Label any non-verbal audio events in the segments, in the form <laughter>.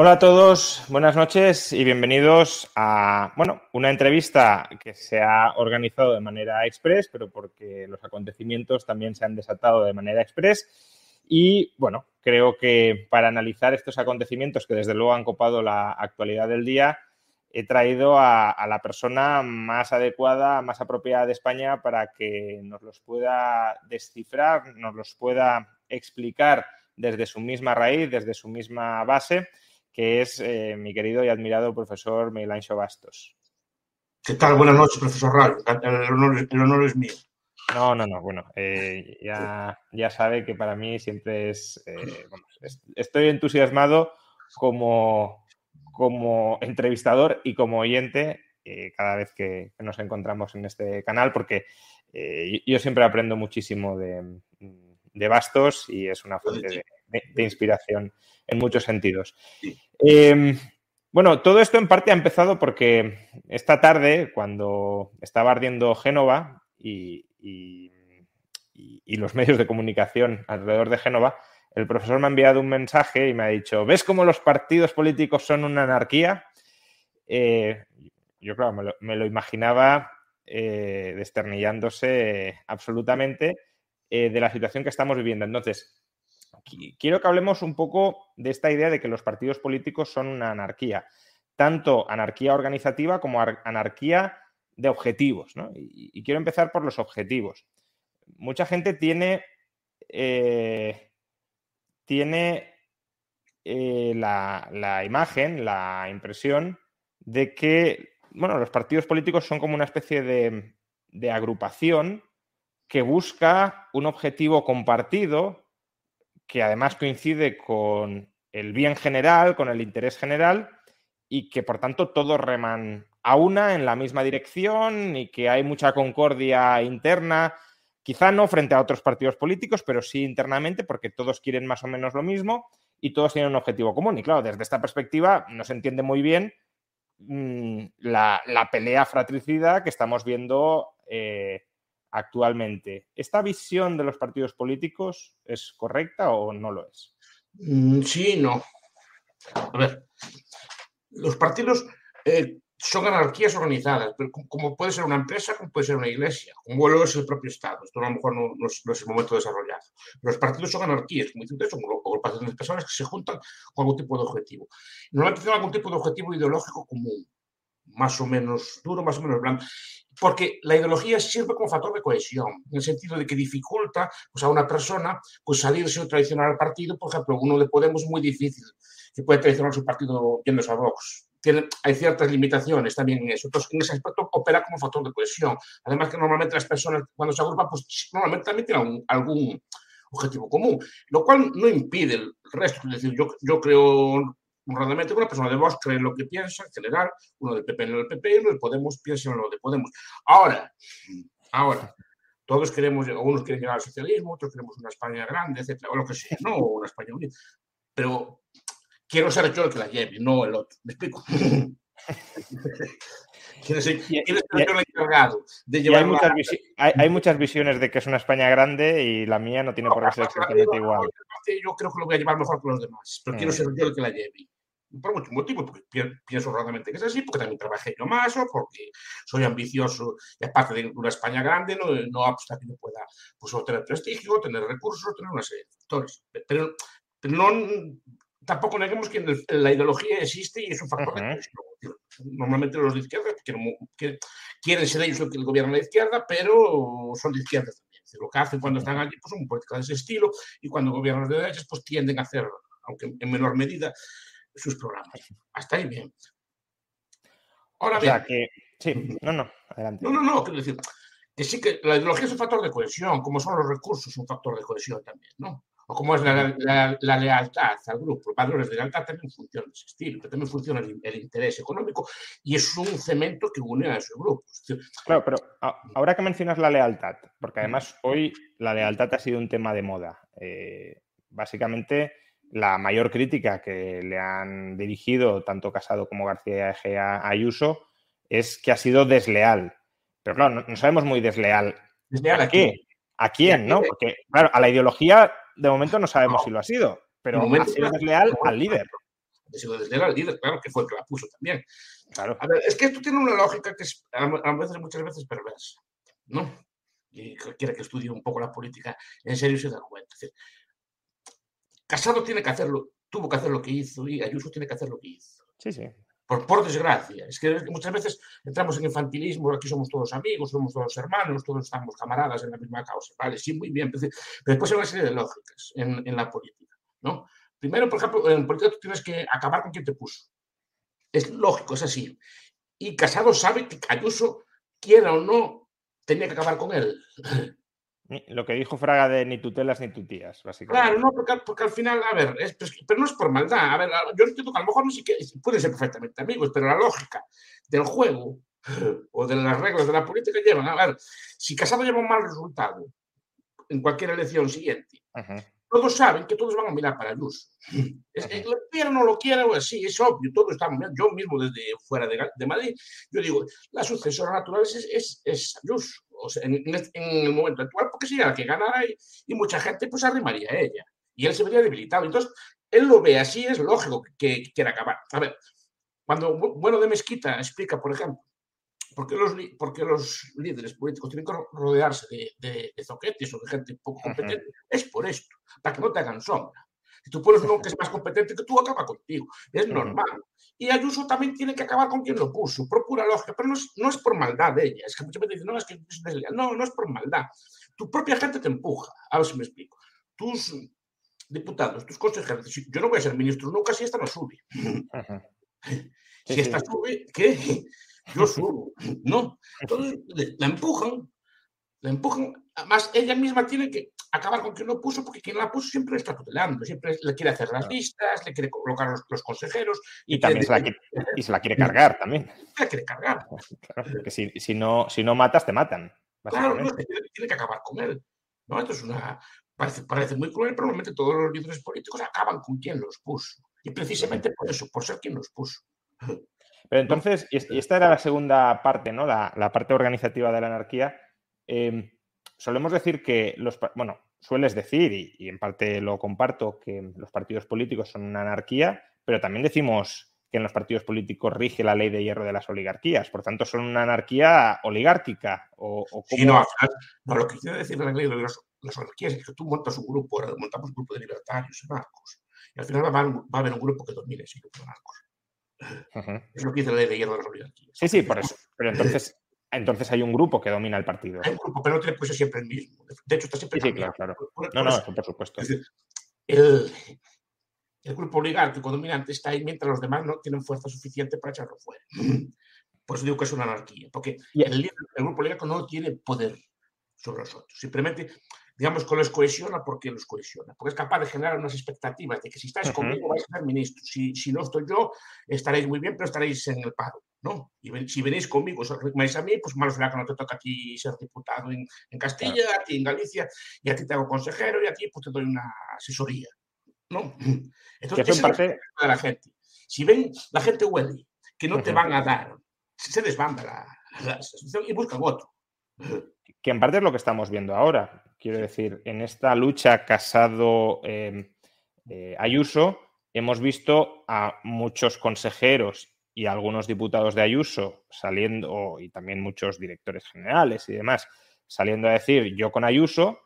Hola a todos, buenas noches y bienvenidos a, bueno, una entrevista que se ha organizado de manera express, pero porque los acontecimientos también se han desatado de manera express. Y bueno, creo que para analizar estos acontecimientos que desde luego han copado la actualidad del día, he traído a, a, la persona más adecuada, más apropiada de España para que nos los pueda descifrar, nos los pueda explicar desde su misma raíz, desde su misma base que es eh, mi querido y admirado profesor Miguel Ancho Bastos. ¿Qué tal? Buenas noches, profesor Ral. El honor, el honor es mío. No, no, no. Bueno, eh, ya, ya, sabe que para mí siempre es, eh, bueno, Estoy entusiasmado como, como entrevistador y como oyente eh, cada vez que, nos encontramos en este canal, porque eh, yo siempre aprendo muchísimo de, de, Bastos y es una fuente de, de, de inspiración en muchos sentidos. Eh, bueno, todo esto en parte ha empezado porque esta tarde, cuando estaba ardiendo Génova y, y, y, los medios de comunicación alrededor de Génova, el profesor me ha enviado un mensaje y me ha dicho, ¿ves cómo los partidos políticos son una anarquía? Eh, yo, claro, me lo, me lo imaginaba eh, desternillándose absolutamente eh, de la situación que estamos viviendo. Entonces, quiero que hablemos un poco de esta idea de que los partidos políticos son una anarquía, tanto anarquía organizativa como anarquía de objetivos. ¿no? Y, quiero empezar por los objetivos. Mucha gente tiene, eh, tiene eh, la, imagen, la impresión de que bueno, los partidos políticos son como una especie de agrupación que busca un objetivo compartido que además coincide con el bien general, con el interés general y que por tanto todos reman a una en la misma dirección y que hay mucha concordia interna, quizá no frente a otros partidos políticos, pero sí internamente porque todos quieren más o menos lo mismo y todos tienen un objetivo común. Y claro, desde esta perspectiva no se entiende muy bien mmm, la, la, pelea fratricida que estamos viendo eh, actualmente. ¿Esta visión de los partidos políticos es correcta o no lo es? Mm, sí, no. A ver, los partidos eh, son anarquías organizadas, pero como puede ser una empresa, como puede ser una iglesia, como lo es el propio Estado. Esto a lo mejor no, es, no el momento de desarrollar. Los partidos son anarquías, como dicen ustedes, son agrupaciones de personas que se juntan con algún tipo de objetivo. Normalmente tienen algún tipo de objetivo ideológico común, más o menos duro, más o menos blando porque la ideología sirve como factor de cohesión, en el sentido de que dificulta pues, a una persona pues, salirse o traicionar al partido. Por ejemplo, uno de Podemos muy difícil que puede traicionar su partido yéndose a Vox. Tiene, hay ciertas limitaciones también en eso. Entonces, en ese aspecto opera como factor de cohesión. Además que normalmente las personas cuando se agrupan, pues normalmente también tienen un, algún objetivo común, lo cual no impide el resto. Es decir, yo, yo creo honradamente una persona de Vox cree lo que piensa en general, uno del PP en del PP y uno de Podemos piensa en lo de Podemos. Ahora, ahora, todos queremos, unos quieren llegar al socialismo, otros queremos una España grande, etcétera, o lo que sea, no una España unida. Pero quiero ser yo el que la lleve, no el otro. ¿Me explico? ¿Quién es el, quién es el encargado de llevar hay muchas, hay, hay, muchas visiones de que es una España grande y la mía no tiene no, por qué ser exactamente igual. Yo creo que lo voy a llevar mejor que los demás, pero mm. quiero ser yo el que la lleve por muchos motivos, porque pienso realmente que es así, porque también trabajé yo más, o porque soy ambicioso y aparte de una España grande, no, no hasta que no pueda pues, tener prestigio, tener recursos, tener una serie de factores. Pero, pero no, tampoco neguemos que la ideología existe y es un factor uh -huh. de Normalmente los de izquierda quieren, quieren ser ellos los que gobiernan la izquierda, pero son de izquierda también. Lo que hacen cuando están allí pues, son políticas de ese estilo y cuando gobiernan de derechas pues tienden a hacer, aunque en menor medida, sus programas. Hasta ahí bien. Ahora o sea, bien. Que, sí, no, no, adelante. No, no, no, quiero decir que sí que la ideología es un factor de cohesión, como son los recursos un factor de cohesión también, ¿no? o cómo es la, la, la, lealtad al grupo. Valores de lealtad también funcionan ese estilo, pero también funciona el, el, interés económico y es un cemento que une a ese grupo. Claro, pero ahora que mencionas la lealtad, porque además hoy la lealtad ha sido un tema de moda. Eh, básicamente, la mayor crítica que le han dirigido tanto Casado como García a Ayuso es que ha sido desleal. Pero claro, no, no sabemos muy desleal. ¿Desleal ¿A qué? ¿A quién? ¿no? Porque, claro, a la ideología de momento no sabemos no. si lo ha sido, pero momento, ha sido desleal al líder. Ha sido desleal al líder, claro, que fue el que la puso también. Claro. A ver, es que esto tiene una lógica que es a veces, muchas veces perversa, ¿no? Y cualquiera que estudie un poco la política en serio se da cuenta. Es decir, Casado tiene que hacerlo, tuvo que hacer lo que hizo y Ayuso tiene que hacer lo que hizo. Sí, sí. Por, por, desgracia. Es que muchas veces entramos en infantilismo, aquí somos todos amigos, somos todos hermanos, todos estamos camaradas en la misma causa. Vale, sí, muy bien. Pero después hay una serie de lógicas en, en la política. ¿no? Primero, por ejemplo, en política tú tienes que acabar con quien te puso. Es lógico, es así. Y Casado sabe que Ayuso, quiera o no, tenía que acabar con él. Lo que dijo Fraga de ni tutelas ni tutías, básicamente. Claro, no, porque, porque al final, a ver, es, pero no es por maldad. A ver, yo entiendo que a lo mejor no sé qué, pueden ser perfectamente amigos, pero la lógica del juego o de las reglas de la política llevan, a ver, si Casado lleva un mal resultado en cualquier elección siguiente, -huh. Todos saben que todos van a mirar para Ayuso. <laughs> Es, -huh. Lo quiera o no lo quiera, pues sí, es obvio, todos estamos, yo mismo desde fuera de, de Madrid, yo digo, la sucesora natural es, es, es Ayuso o sea, en, en, el momento actual, porque sería la que ganara y, y, mucha gente pues arrimaría a ella. Y él se vería debilitado. Entonces, él lo ve así, es lógico que, que quiera acabar. A ver, cuando Bueno de Mezquita explica, por ejemplo, por qué los, por qué los líderes políticos tienen que rodearse de, de, de zoquetes o de gente poco competente, uh -huh. es por esto, para que no te hagan sombra. Si tú pones uno que es más competente que tú, acaba contigo. Es normal. Y Ayuso también tiene que acabar con quien lo puso, por pura lógica, pero no es, no es por maldad de ella. Es que muchas veces dicen, no, es que es desleal. No, no es por maldad. Tu propia gente te empuja. A ver si me explico. Tus diputados, tus consejeros, yo no voy a ser ministro nunca si esta no sube. Uh <laughs> -huh. Si sí, esta sí. sube, ¿qué? Yo subo. No. Entonces la empujan, la empujan. Además, ella misma tiene que acabar con quien lo puso, porque quien la puso siempre está tutelando, siempre le quiere hacer las listas, le quiere colocar los, los consejeros. Y, y también se la, quiere, y se la quiere cargar también. Se <laughs> la quiere cargar. Claro, porque si, si, no, si no matas, te matan. Claro, no, tiene, tiene, que acabar con él. ¿no? Esto es una. Parece, parece muy cruel, pero normalmente todos los líderes políticos acaban con quien los puso. Y precisamente por eso, por ser quien los puso. Pero entonces, y esta era la segunda parte, ¿no? La, la parte organizativa de la anarquía. Eh, solemos decir que los, bueno, sueles decir, y, y, en parte lo comparto, que los partidos políticos son una anarquía, pero también decimos que en los partidos políticos rige la ley de hierro de las oligarquías, por tanto son una anarquía oligárquica. O, o sí, no, no, lo que quiere decir la ley de las, las, oligarquías es que tú montas un grupo, montamos un grupo de libertarios y narcos, y al final va, va a haber un grupo que domine ese grupo de narcos. Uh -huh. Es lo que dice la ley de hierro de las oligarquías. Sí, sí, por eso. Pero entonces entonces hay un grupo que domina el partido. Hay un grupo, pero no tiene que ser siempre el mismo. De hecho, está siempre. Sí, sí claro, claro. Por, no, no, eso, por supuesto. Es decir, el, el, grupo oligárquico dominante está ahí mientras los demás no tienen fuerza suficiente para echarlo fuera. <clears throat> Por eso digo que es una anarquía, porque el, el, grupo oligárquico no tiene poder sobre los otros. Simplemente, digamos que los cohesiona porque los cohesiona, porque es capaz de generar unas expectativas de que si estáis uh -huh. conmigo vais a ser ministro, si, si no estoy yo estaréis muy bien, pero estaréis en el paro. ¿no? Y si venís conmigo, os reclamáis a mí, pues malo será que no te toca a ti ser diputado en, en Castilla, claro. a ti en Galicia, y a ti te hago consejero, y a ti pues te doy una asesoría, ¿no? <clears throat> Entonces, esa parte... es la, de la gente. Si ven, la gente huele que no uh -huh. te van a dar, se desbanda la, la asociación y buscan otro. Que en parte es lo que estamos viendo ahora. Quiero decir, en esta lucha casado eh, eh, Ayuso, hemos visto a muchos consejeros y algunos diputados de Ayuso saliendo, y también muchos directores generales y demás, saliendo a decir yo con Ayuso,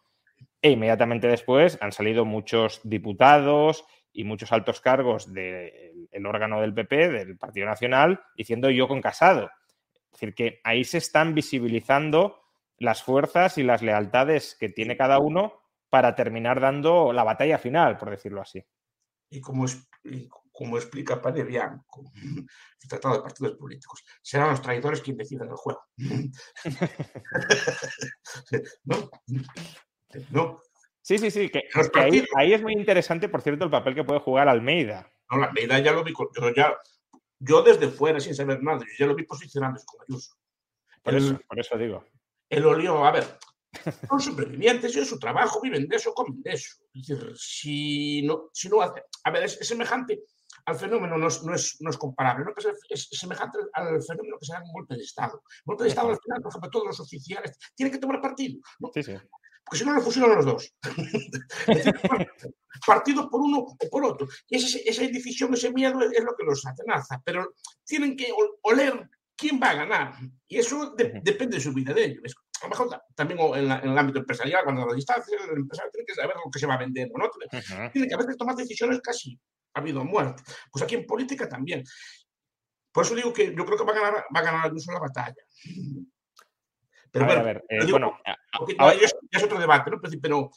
e inmediatamente después han salido muchos diputados y muchos altos cargos del de órgano del PP, del Partido Nacional, diciendo yo con Casado. Es decir, que ahí se están visibilizando las fuerzas y las lealtades que tiene cada uno para terminar dando la batalla final, por decirlo así. Y como es, como explica Padre Bianco, <laughs> el Tratado de Partidos Políticos, serán los traidores quienes decidan el juego. <laughs> ¿No? ¿No? Sí, sí, sí, que, ahí, es muy interesante, por cierto, el papel que puede jugar Almeida. No, Almeida ya lo vi, yo, ya, yo desde fuera, sin saber nada, yo ya lo vi posicionándose con Ayuso. Por, eso, por eso digo. El olió, a ver, son supervivientes, es su trabajo, viven de eso, comen de eso. Es decir, si no, si no hace, a ver, es, semejante al fenómeno, no es, no es, no es comparable, ¿no? es, semejante al fenómeno que se da en un golpe de Estado. golpe de Estado, al final, por ejemplo, todos los oficiales tienen que tomar partido. ¿no? Sí, sí porque si no, lo fusionan los dos. <laughs> Partidos por uno o por otro. Y esa, esa indecisión, ese miedo es, lo que los atenaza. Pero tienen que oler quién va a ganar. Y eso depende de su vida de ellos. A lo mejor también en, el ámbito empresarial, cuando a la distancia, el empresario tiene que saber lo que se va a vender o no. Tiene que a veces tomar decisiones casi ha habido muerte. Pues aquí en política también. Por eso digo que yo creo que va a ganar, va a ganar la batalla. Pero a ver, bueno, ya es otro debate, ¿no? Pero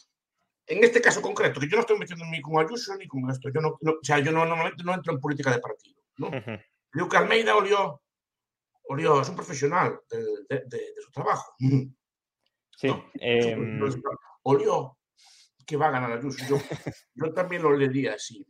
en este caso concreto, que yo no estoy metiendo ni con Ayuso ni con esto, yo no, o sea, yo no, normalmente no entro en política de partido, ¿no? Digo que Almeida olió, olió, es un profesional de, de, su trabajo. Sí. Em, olió que va a ganar Ayuso. Yo, <laughs> yo también lo leería así.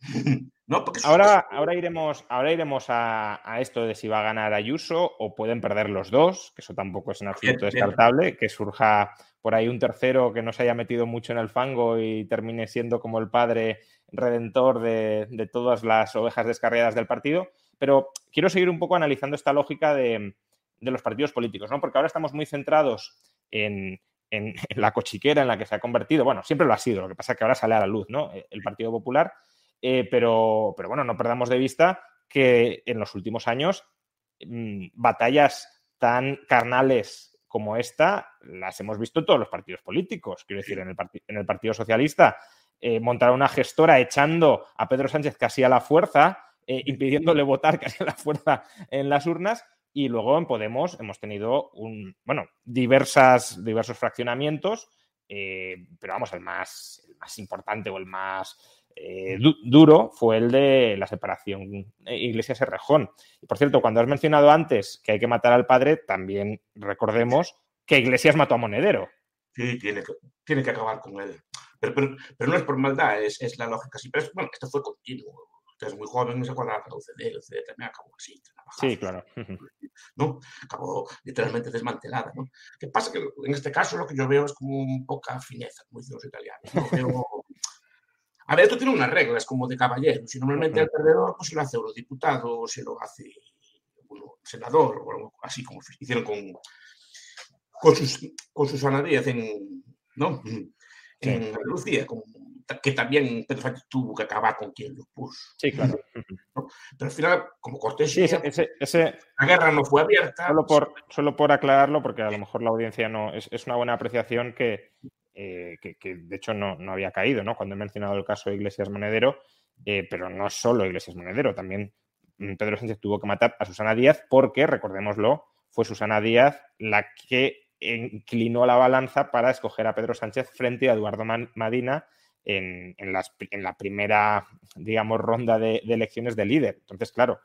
¿no? ahora, ahora iremos, ahora iremos a, esto de si va a ganar Ayuso o pueden perder los dos, que eso tampoco es en absoluto descartable, que surja por ahí un tercero que no se haya metido mucho en el fango y termine siendo como el padre redentor de, de todas las ovejas descarriadas del partido. Pero quiero seguir un poco analizando esta lógica de, de los partidos políticos, ¿no? Porque ahora estamos muy centrados en, <laughs> en, la cochiquera en la que se ha convertido. Bueno, siempre lo ha sido, lo que pasa es que ahora sale a la luz, ¿no? Eh, el Partido Popular. Eh, pero, pero bueno, no perdamos de vista que en los últimos años mm, batallas tan carnales como esta las hemos visto en todos los partidos políticos. Quiero decir, en el, en el Partido Socialista eh, montar una gestora echando a Pedro Sánchez casi a la fuerza, impidiéndole votar <laughs> casi a la fuerza en las urnas, y luego en Podemos hemos tenido un, bueno, diversas, diversos fraccionamientos, eh, pero vamos, el más, el más importante o el más eh, duro fue el de la separación Iglesias-Errejón. Y por cierto, cuando has mencionado antes que hay que matar al padre, también recordemos que Iglesias mató a Monedero. Sí, tiene que, tiene que acabar con él. Pero, pero, no es por maldad, es, es la lógica. Sí, pero bueno, esto fue continuo es muy joven, no se acuerda de la UCD, el UCD también acabó así. Sí, claro. <laughs> ¿no? Acabó literalmente desmantelada. ¿no? ¿Qué pasa? Que en este caso lo que yo veo es como un poca fineza, como dicen los italianos. <laughs> A ver, esto tiene unas reglas como de caballero. Si normalmente el perdedor pues, se lo hace eurodiputado o se lo hace senador o algo así como hicieron con, con, sus, con Susana Díaz en, ¿no? en Andalucía, con que también Pedro Sánchez tuvo que acabar con quien lo puso. Sí, claro. <laughs> Pero al final, como Cortés, sí, ese, la guerra no fue abierta. Solo por, solo por aclararlo, porque a lo mejor la audiencia no. Es, es una buena apreciación que, eh, que, que, de hecho no, no, había caído, ¿no? Cuando he mencionado el caso de Iglesias Monedero, eh, pero no solo Iglesias Monedero, también Pedro Sánchez tuvo que matar a Susana Díaz porque, recordémoslo, fue Susana Díaz la que inclinó la balanza para escoger a Pedro Sánchez frente a Eduardo Madina en, la primera, digamos, ronda de, elecciones de líder. Entonces, claro,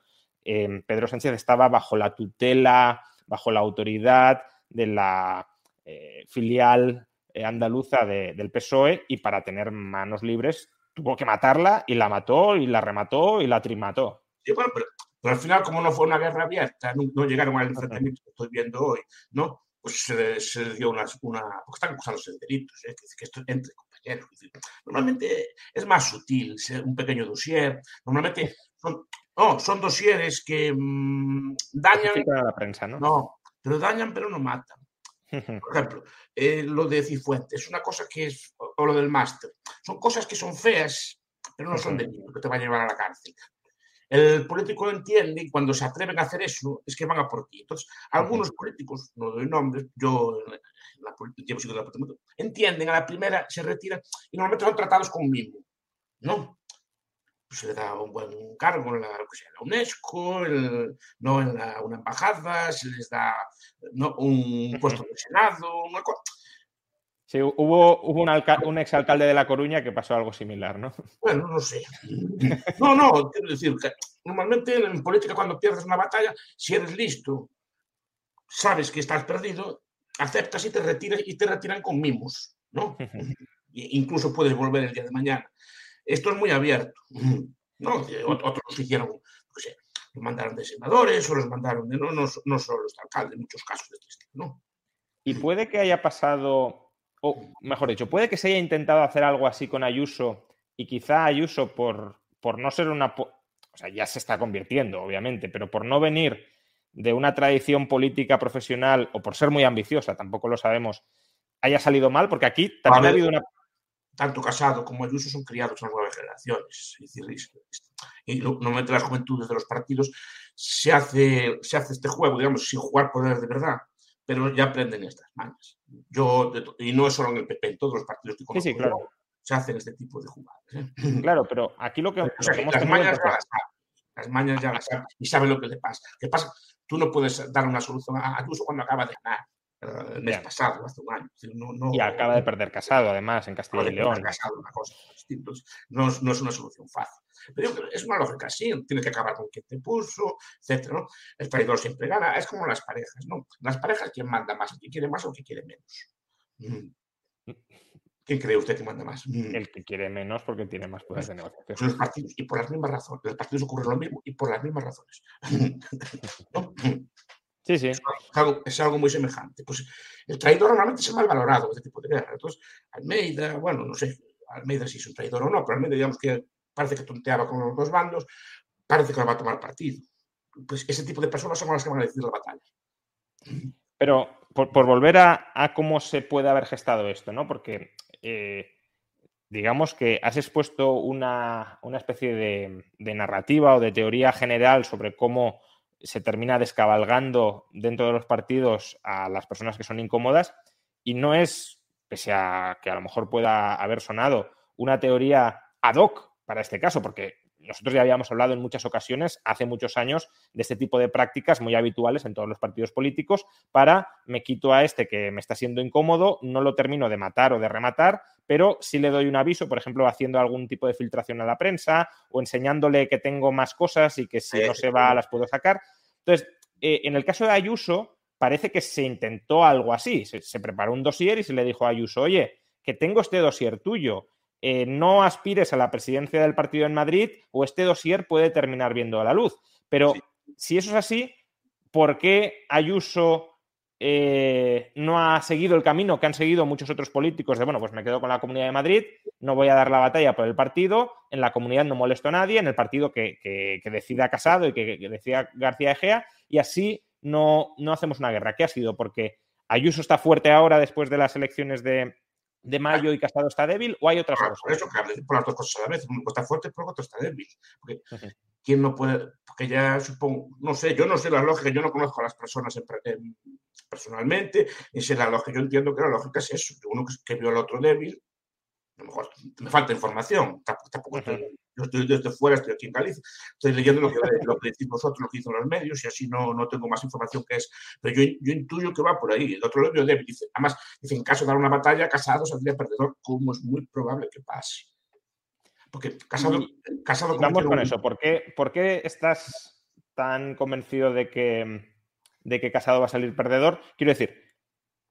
em, Pedro Sánchez estaba bajo la tutela, bajo la autoridad de la eh, filial eh, andaluza del PSOE y para tener manos libres tuvo que matarla y la mató y la remató y la trimató. Sí, bueno, pero, al final, como no fue una guerra abierta, no, llegaron al enfrentamiento que estoy viendo hoy, ¿no? Pues se, dio una, una, porque están acusándose de delitos, ¿eh? que, esto entre Normalmente es más sutil un pequeño dossier. Normalmente son, no, son dosieres que mmm, dañan. la prensa, ¿no? No, pero dañan, pero no matan. <laughs> Por ejemplo, eh, lo de Cifuentes, una cosa que es, o lo del máster, son cosas que son feas, pero no son delitos que te van a llevar a la cárcel. El político entiende y cuando se atreven a hacer eso es que van a por ti. Entonces, algunos políticos, no doy nombres, yo la, la, entienden a la primera, se retiran y normalmente son tratados con mimo, ¿no? Pues se les da un buen cargo en la, la UNESCO, no en la, una embajada, se les da ¿no? un puesto de Senado, una cosa Sí, hubo, hubo un, un, exalcalde de La Coruña que pasó algo similar, ¿no? Bueno, no sé. No, no, quiero decir que normalmente en política cuando pierdes una batalla, si eres listo, sabes que estás perdido, aceptas y te retiras y te retiran con mimos, ¿no? <laughs> incluso puedes volver el día de mañana. Esto es muy abierto. ¿no? Otros hicieron, no sé, los mandaron de senadores o los mandaron de, no, no, no solo los alcaldes, en muchos casos de este estilo, ¿no? Y puede que haya pasado, o mejor dicho, puede que se haya intentado hacer algo así con Ayuso y quizá Ayuso por, por no ser una... O sea, ya se está convirtiendo, obviamente, pero por no venir de una tradición política profesional o por ser muy ambiciosa, tampoco lo sabemos, haya salido mal, porque aquí también ha habido una... Tanto Casado como Ayuso son criados en las nuevas generaciones. Es decir, y normalmente las juventudes de los partidos se hace, se hace este juego, digamos, sin jugar poder de verdad, pero ya aprenden estas manos. Yo, y no es solo en el PP, en todos los partidos que conozco, sí, sí, claro. se hacen este tipo de jugadas. ¿eh? <laughs> Claro, pero aquí lo que, o sea, las mañas ya las saben. Las mañas ya las saben y saben lo que le pasa. ¿Qué pasa? Tú no puedes dar una solución a Ayuso cuando acaba de ganar el mes pasado, hace un año. No, no, y acaba de perder casado, además, en Castilla y León. Casado, una cosa no, no, es una solución fácil. Pero es una lógica así, tiene que acabar con quien te puso, etc. El traidor siempre gana, es como las parejas, ¿no? Las parejas, ¿quién manda más? ¿El que quiere más o que quiere menos? Mm. ¿Quién cree usted que manda más? Mm. El que quiere menos porque tiene más poder de negociación. Los partidos, y por las mismas razones. Los partidos ocurre lo mismo y por las mismas razones. <laughs> ¿No? Sí, sí. Es algo, es algo, muy semejante. Pues el traidor normalmente es mal valorado este tipo de guerra. Entonces, Almeida, bueno, no sé, Almeida si es un traidor o no, pero Almeida digamos que parece que tonteaba con los dos bandos, parece que lo va a tomar partido. Pues ese tipo de personas son las que van a decidir la batalla. Pero por, por volver a, a, cómo se puede haber gestado esto, ¿no? Porque eh, digamos que has expuesto una, una especie de, de narrativa o de teoría general sobre cómo se termina descabalgando dentro de los partidos a las personas que son incómodas y no es, pese a que a lo mejor pueda haber sonado, una teoría ad hoc para este caso, porque nosotros ya habíamos hablado en muchas ocasiones, hace muchos años, de este tipo de prácticas muy habituales en todos los partidos políticos para me quito a este que me está siendo incómodo, no lo termino de matar o de rematar, pero sí le doy un aviso, por ejemplo, haciendo algún tipo de filtración a la prensa o enseñándole que tengo más cosas y que si no se va las puedo sacar. Entonces, eh, en el caso de Ayuso, parece que se intentó algo así. Se, se, preparó un dossier y se le dijo a Ayuso, oye, que tengo este dossier tuyo eh, no aspires a la presidencia del partido en Madrid o este dossier puede terminar viendo a la luz. Pero sí. si eso es así, ¿por qué Ayuso eh, no ha seguido el camino que han seguido muchos otros políticos de, bueno, pues me quedo con la Comunidad de Madrid, no voy a dar la batalla por el partido, en la comunidad no molesto a nadie, en el partido que, que, que decida Casado y que, que decida García Egea, y así no, no hacemos una guerra. ¿Qué ha sido? Porque Ayuso está fuerte ahora después de las elecciones de, de mayo y Casado está débil o hay otras por, cosas? Por eso por las dos cosas a la vez. Uno está fuerte, pero otro está débil. Porque uh -huh. Quién no puede, porque ya supongo, no sé, yo no sé la lógica, yo no conozco a las personas en, en, personalmente, y sé la lógica, yo entiendo que la lógica es eso, uno que, que vio al otro débil, a lo mejor me falta información, tampoco, tampoco estoy, yo estoy desde fuera, estoy aquí en Galicia, estoy leyendo lo que, lo que decís vosotros, lo que dicen los medios, y así no, no tengo más información que es, pero yo, yo intuyo que va por ahí, el otro lo vio débil, dice, además, dice, en caso de dar una batalla, Casado saldría perdedor, como es muy probable que pase. Porque Casado... Vamos con un... eso, ¿Por qué, ¿por qué estás tan convencido de que, de que Casado va a salir perdedor? Quiero decir,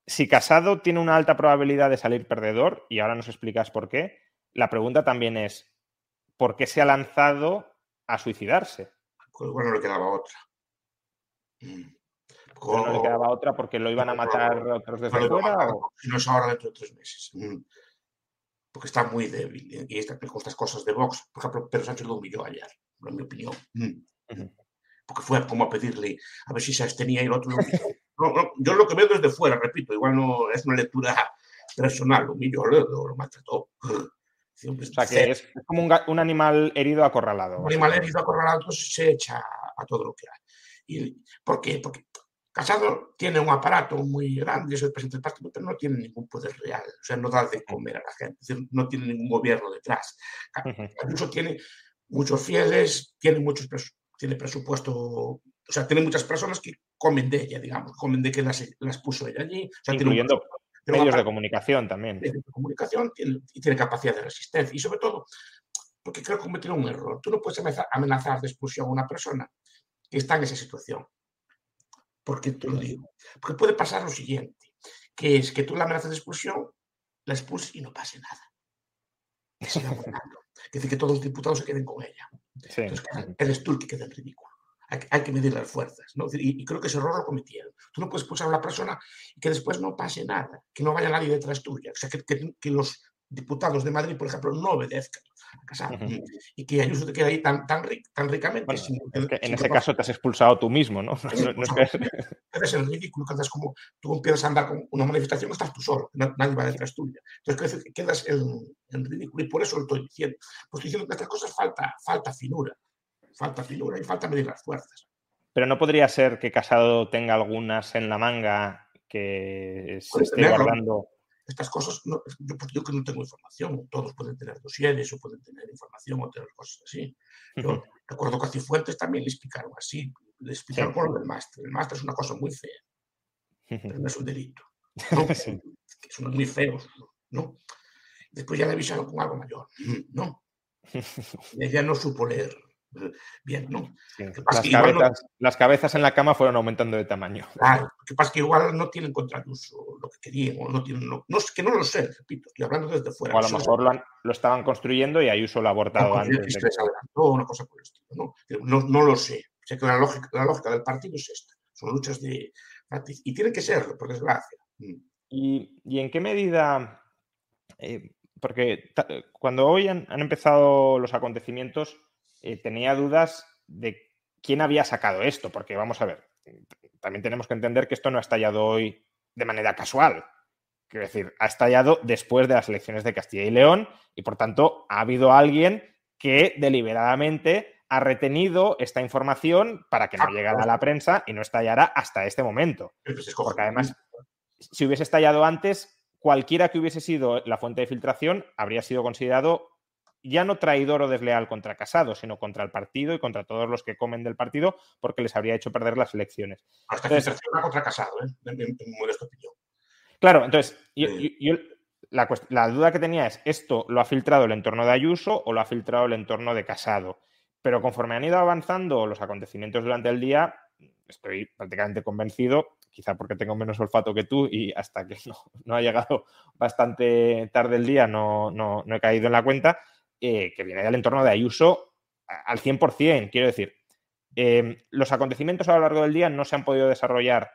si Casado tiene una alta probabilidad de salir perdedor, y ahora nos explicas por qué, la pregunta también es, ¿por qué se ha lanzado a suicidarse? Pues bueno, le quedaba otra. Pues no le quedaba otra porque lo iban a matar otros desde fuera. No es ahora dentro de tres meses. Porque está muy débil. Y está con estas cosas de Vox. Por ejemplo, Pedro Sánchez lo humilló ayer, en mi opinión. -huh. Porque fue como a pedirle a ver si se abstenía y el otro lo humilló. <laughs> No, no, yo lo que veo desde fuera, repito, igual no es una lectura personal, lo humilló, lo, lo maltrató. O sea, que es como un, un, animal herido acorralado. Un animal herido acorralado entonces se echa a todo lo que hay. ¿Y ¿Por qué? Porque Casado tiene un aparato muy grande, es el presidente del partido, pero no tiene ningún poder real. O sea, no da de comer a la gente, es decir, no tiene ningún gobierno detrás. Incluso tiene muchos fieles, tiene, muchos, tiene presupuesto, o sea, tiene muchas personas que comen de ella, digamos, comen de que las, las puso ella allí. O sea, Incluyendo tiene medios de comunicación también. Medios de comunicación tiene, y tiene capacidad de resistencia. Y sobre todo, porque creo que cometieron un error. Tú no puedes amenazar de expulsión a una persona que está en esa situación. Porque te lo digo. Porque puede pasar lo siguiente, que es que tú la amenazas de expulsión, la expulses y no pase nada. que siga gobernando. Es decir, que todos los diputados se queden con ella. Sí. Entonces, eres tú el que queda en ridículo. Hay, hay que medir las fuerzas. ¿no? Y, y, creo que ese error lo cometieron. Tú no puedes pulsar a una persona y que después no pase nada, que no vaya nadie detrás tuya. O sea, que, que, que los diputados de Madrid, por ejemplo, no obedezcan a Casado. Uh -huh. Y que Ayuso te quede ahí tan, tan, ric, tan ricamente. Bueno, sin, es que en ese que caso te has expulsado tú mismo, ¿no? <laughs> No- no es que- <laughs> el ridículo, que andas como tú empiezas a andar con una manifestación, estás tú solo, na- nadie va detrás tuya. Entonces, que quedas en, en ridículo y por eso lo estoy diciendo. Pues estoy diciendo que estas cosas falta, falta finura, falta finura y falta medir las fuerzas. Pero no podría ser que Casado tenga algunas en la manga que se Puede esté guardando. Estas cosas, no, yo, yo que no tengo información, todos pueden tener dosieres o pueden tener información o tener cosas así. Yo recuerdo que a Cifuentes también le explicaron así, le explicaron Sí. con lo del máster. El máster es una cosa muy fea, pero no es un delito. ¿no? <laughs> Sí. Son muy feos, ¿no? Después ya le avisaron con algo mayor, ¿no? <laughs> Ella no supo leer <laughs> bien, ¿no? Sí. Las, no- cabezas, las cabezas en la cama fueron aumentando de tamaño. <laughs> Claro, lo que pasa es que igual no tienen contra uso lo que querían, o no tienen, no, no, es que no lo sé, repito, estoy hablando desde fuera. O a lo mejor lo, han- lo estaban construyendo y Ayuso lo ha abortado antes. de una cosa por el estilo. ¿no? No, no lo sé. O sea que la lógica, la lógica del partido es esta. Son luchas de... Y tiene que serlo, por desgracia. Mm. ¿Y, y en qué medida? eh, porque cuando hoy han, han empezado los acontecimientos, eh, tenía dudas de quién había sacado esto, porque vamos a ver, también tenemos que entender que esto no ha estallado hoy de manera casual. Quiero decir, ha estallado después de las elecciones de Castilla y León y por tanto ha habido alguien que deliberadamente ha retenido esta información para que no Ah, llegara a la prensa y no estallara hasta este momento. Escoge Porque además, si hubiese estallado antes, cualquiera que hubiese sido la fuente de filtración habría sido considerado ya no traidor o desleal contra Casado, sino contra el partido y contra todos los que comen del partido, porque les habría hecho perder las elecciones. Hasta Entonces- contra casado, ¿eh? en, en, en modesta opinión. Claro, entonces, yo- Sí. yo- yo- la, cuest- la duda que tenía es, ¿esto lo ha filtrado el entorno de Ayuso o lo ha filtrado el entorno de Casado? Pero conforme han ido avanzando los acontecimientos durante el día, estoy prácticamente convencido, quizá porque tengo menos olfato que tú y hasta que <laughs> no, no ha llegado bastante tarde el día no, no- no he caído en la cuenta, eh, que viene del entorno de Ayuso al 100%. Quiero decir, eh, los acontecimientos a lo largo del día no se han podido desarrollar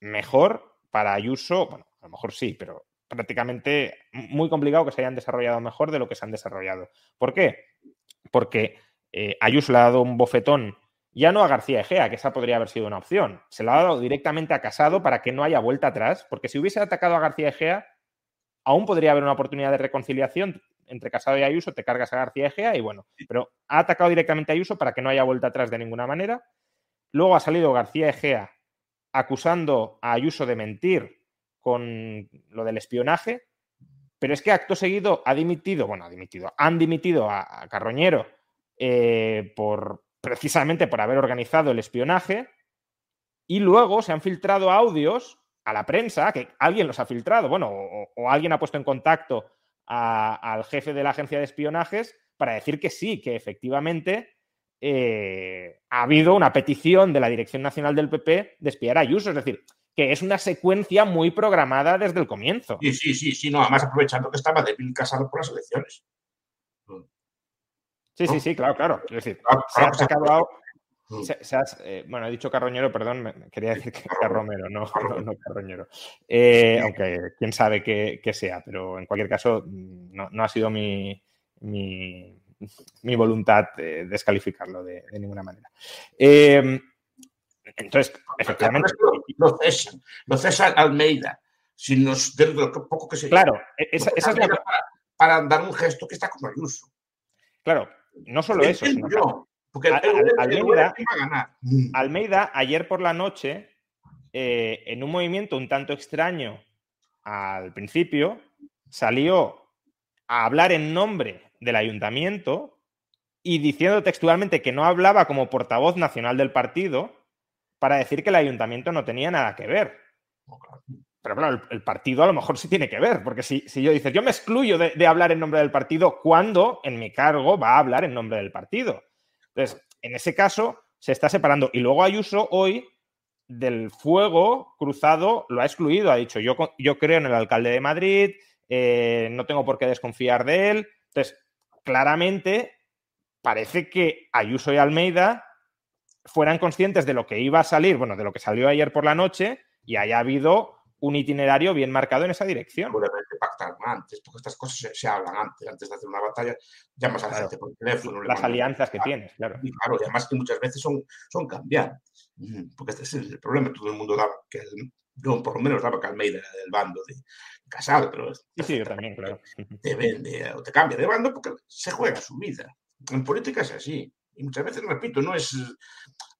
mejor para Ayuso, bueno, a lo mejor sí, pero prácticamente muy complicado que se hayan desarrollado mejor de lo que se han desarrollado. ¿Por qué? Porque eh, Ayuso le ha dado un bofetón ya no a García Egea, que esa podría haber sido una opción, se lo ha dado directamente a Casado para que no haya vuelta atrás, porque si hubiese atacado a García Egea, aún podría haber una oportunidad de reconciliación entre Casado y Ayuso, te cargas a García Egea y bueno, pero ha atacado directamente a Ayuso para que no haya vuelta atrás de ninguna manera. Luego ha salido García Egea acusando a Ayuso de mentir con lo del espionaje, pero es que acto seguido ha dimitido, bueno, ha dimitido, han dimitido a, a Carroñero eh, por precisamente por haber organizado el espionaje y luego se han filtrado audios a la prensa, que alguien los ha filtrado, bueno, o, o alguien ha puesto en contacto a- al jefe de la agencia de espionajes para decir que sí, que efectivamente eh, ha habido una petición de la Dirección Nacional del PP de espiar a Ayuso, es decir, que es una secuencia muy programada desde el comienzo. Sí, sí, sí, sí, no, además aprovechando que estaba débil casado por las elecciones. Sí, ¿no? sí, sí, claro, claro. Es decir, Claro, se ha sacado Mm. Se- se has- eh, bueno, he dicho Carroñero, perdón, me- quería decir que <laughs> Carromero, no, <laughs> no, no Carroñero. Eh, aunque quién sabe qué, sea, pero en cualquier caso mm, no, no ha sido mi, mi, mi voluntad eh, descalificarlo de, de ninguna manera. Eh, entonces, efectivamente, Lo cesan, lo cesan Almeida. Si nos, de lo poco que se claro, e- esa, esa es la, para, para dar un gesto que está con Ayuso. claro, no solo eso, sino yo, porque el, Almeida- el- va a ganar. Mm. Almeida, ayer por la noche, eh, en un movimiento un tanto extraño al principio, salió a hablar en nombre del ayuntamiento y diciendo textualmente que no hablaba como portavoz nacional del partido para decir que el ayuntamiento no tenía nada que ver. Pero claro, el, el partido a lo mejor sí tiene que ver, porque si, si yo dices, yo me excluyo de, de hablar en nombre del partido, ¿cuándo en mi cargo va a hablar en nombre del partido? Entonces, en ese caso, se está separando. Y luego Ayuso hoy del fuego cruzado lo ha excluido. Ha dicho, yo, yo creo en el alcalde de Madrid, eh, no tengo por qué desconfiar de él. Entonces, claramente parece que Ayuso y Almeida fueran conscientes de lo que iba a salir, bueno, de lo que salió ayer por la noche y haya habido un itinerario bien marcado en esa dirección. Seguramente pactaron antes, porque estas cosas se, hablan antes, antes de hacer una batalla, llamas a la gente por teléfono. Las alianzas que tienes, claro. Y claro, y además que muchas veces son, son cambiantes, porque este es el problema, todo el mundo daba que, yo por lo menos daba que Almeida era del bando de Casado, pero... Sí, sí, yo también, claro. Te vende o te cambia de bando porque se juega su vida. En política es así. Y muchas veces, repito, no es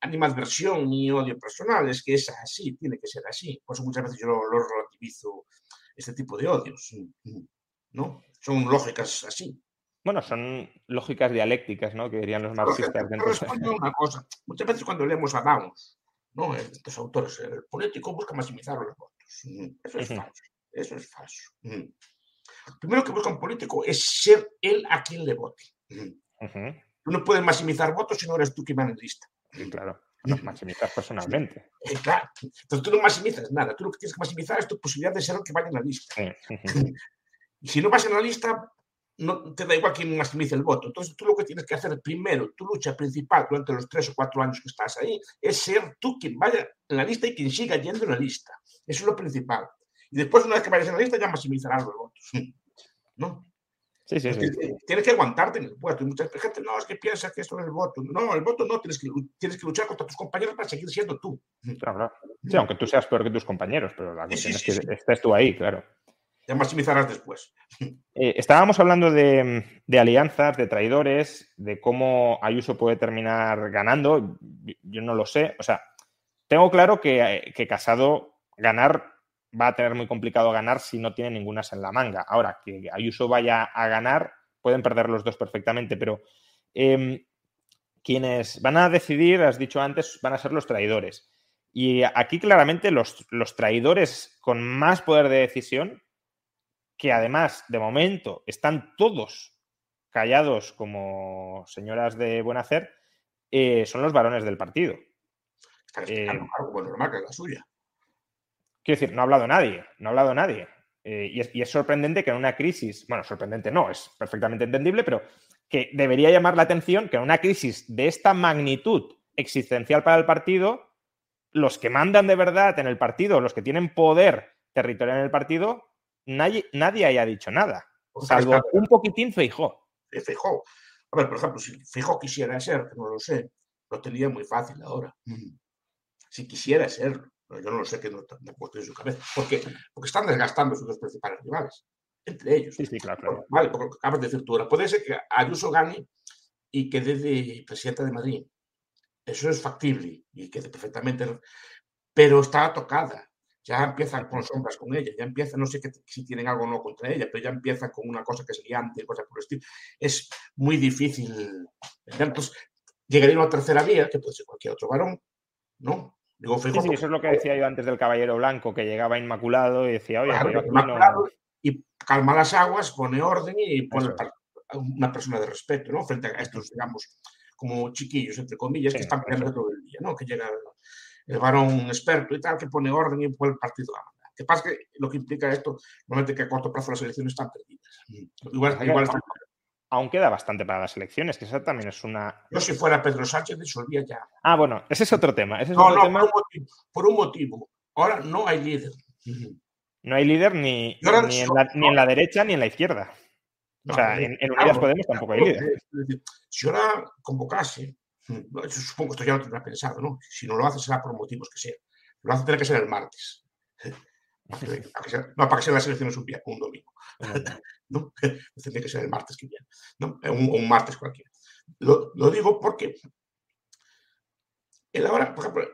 animadversión ni odio personal, es que es así, tiene que ser así. Por eso muchas veces yo lo, relativizo este tipo de odios. ¿no? Son lógicas así. Bueno, son lógicas dialécticas, ¿no? Que dirían los marxistas. Pero una cosa. Muchas veces cuando leemos a Downs, ¿no? Estos autores, el político busca maximizar los votos. Eso es falso. Eso es falso. Lo primero que busca un político es ser él a quien le vote. Tú no puedes maximizar votos si no eres tú quien va lista. claro, no maximizas personalmente. Eh, claro, entonces tú no maximizas nada. Tú lo que tienes que maximizar es tu posibilidad de ser el que vaya en la lista. y <laughs> si no vas en la lista, no te da igual quién maximice el voto. Entonces tú lo que tienes que hacer primero, tu lucha principal durante los tres o cuatro años que estás ahí, es ser tú quien vaya en la lista y quien siga yendo en la lista. Eso es lo principal. Y después, una vez que vayas en la lista, ya maximizarás los votos. ¿No? Sí, sí, sí. Tienes que aguantarte en el puesto. Y mucha gente no es que piensa que esto es el voto. No, el voto no, tienes que, tienes que luchar contra tus compañeros para seguir siendo tú. Claro, Sí, aunque tú seas peor que tus compañeros, pero la cuestión es que estés tú ahí, claro. Ya maximizarás después. <laughs> Eh, estábamos hablando de, de, alianzas, de traidores, de cómo Ayuso puede terminar ganando. Yo no lo sé. O sea, tengo claro que, que Casado ganar va a tener muy complicado ganar si no tiene ninguna en la manga. Ahora, que Ayuso vaya a ganar, pueden perder los dos perfectamente, pero em, quienes van a decidir, has dicho antes, van a ser los traidores. Y aquí claramente los, los traidores con más poder de decisión, que además de momento están todos callados como señoras de buen hacer, eh, son los varones del partido. Eh, normal que la suya. Quiero decir, no ha hablado nadie, no ha hablado nadie. Eh, y, es, sorprendente que en una crisis, bueno, sorprendente no, es perfectamente entendible, pero que debería llamar la atención que en una crisis de esta magnitud existencial para el partido, los que mandan de verdad en el partido, los que tienen poder territorial en el partido, nadie, nadie haya dicho nada, salvo un poquitín Feijó. Feijó. A ver, por ejemplo, si Feijó quisiera ser, que no lo sé, lo tendría muy fácil ahora. Si quisiera serlo yo no lo sé qué no, ha puesto en su cabeza. Porque, porque están desgastando sus dos principales rivales, entre ellos. Sí, sí, claro. Vale, porque acabas de decir tú ahora. Puede ser que Ayuso gane y quede de presidenta de Madrid. Eso es factible y quede perfectamente. Pero está tocada. Ya empiezan con sombras con ella, ya empiezan, no sé si tienen algo o no contra ella, pero ya empiezan con una cosa que es liante, cosas por el estilo. Es muy difícil. Entonces, llegaría a una tercera vía, que puede ser cualquier otro varón, ¿no? Sí, sí, eso es lo que decía yo antes del Caballero Blanco, que llegaba inmaculado y decía, oye, y calma las aguas, pone orden y pone una persona de respeto, ¿no? Frente a estos, digamos, como chiquillos, entre comillas, que están peleando todo el día, ¿no? Que llega el, varón experto y tal, que pone orden y pone el partido a mandar. Que pasa que lo que implica esto, normalmente que a corto plazo las elecciones están perdidas. Igual, igual están aún queda bastante para las elecciones, que esa también es una... Yo si fuera Pedro Sánchez disolvía ya. Ah, bueno, ese es otro tema. no, no, Por, un motivo, Ahora no hay líder. No hay líder ni, ni, en, la, derecha ni en la izquierda. O sea, en, Unidas Podemos tampoco hay líder. Si ahora convocase, supongo que esto ya lo tendrá pensado, ¿no? Si no lo hace será por motivos que sea. Lo hace tener que ser el martes. <laughs> no, para que sean las elecciones un, día, un domingo. <laughs> ¿no? <laughs> Tendría que ser el martes que viene, ¿no? Un, un martes cualquiera. Lo, lo, digo porque el ahora, por ejemplo,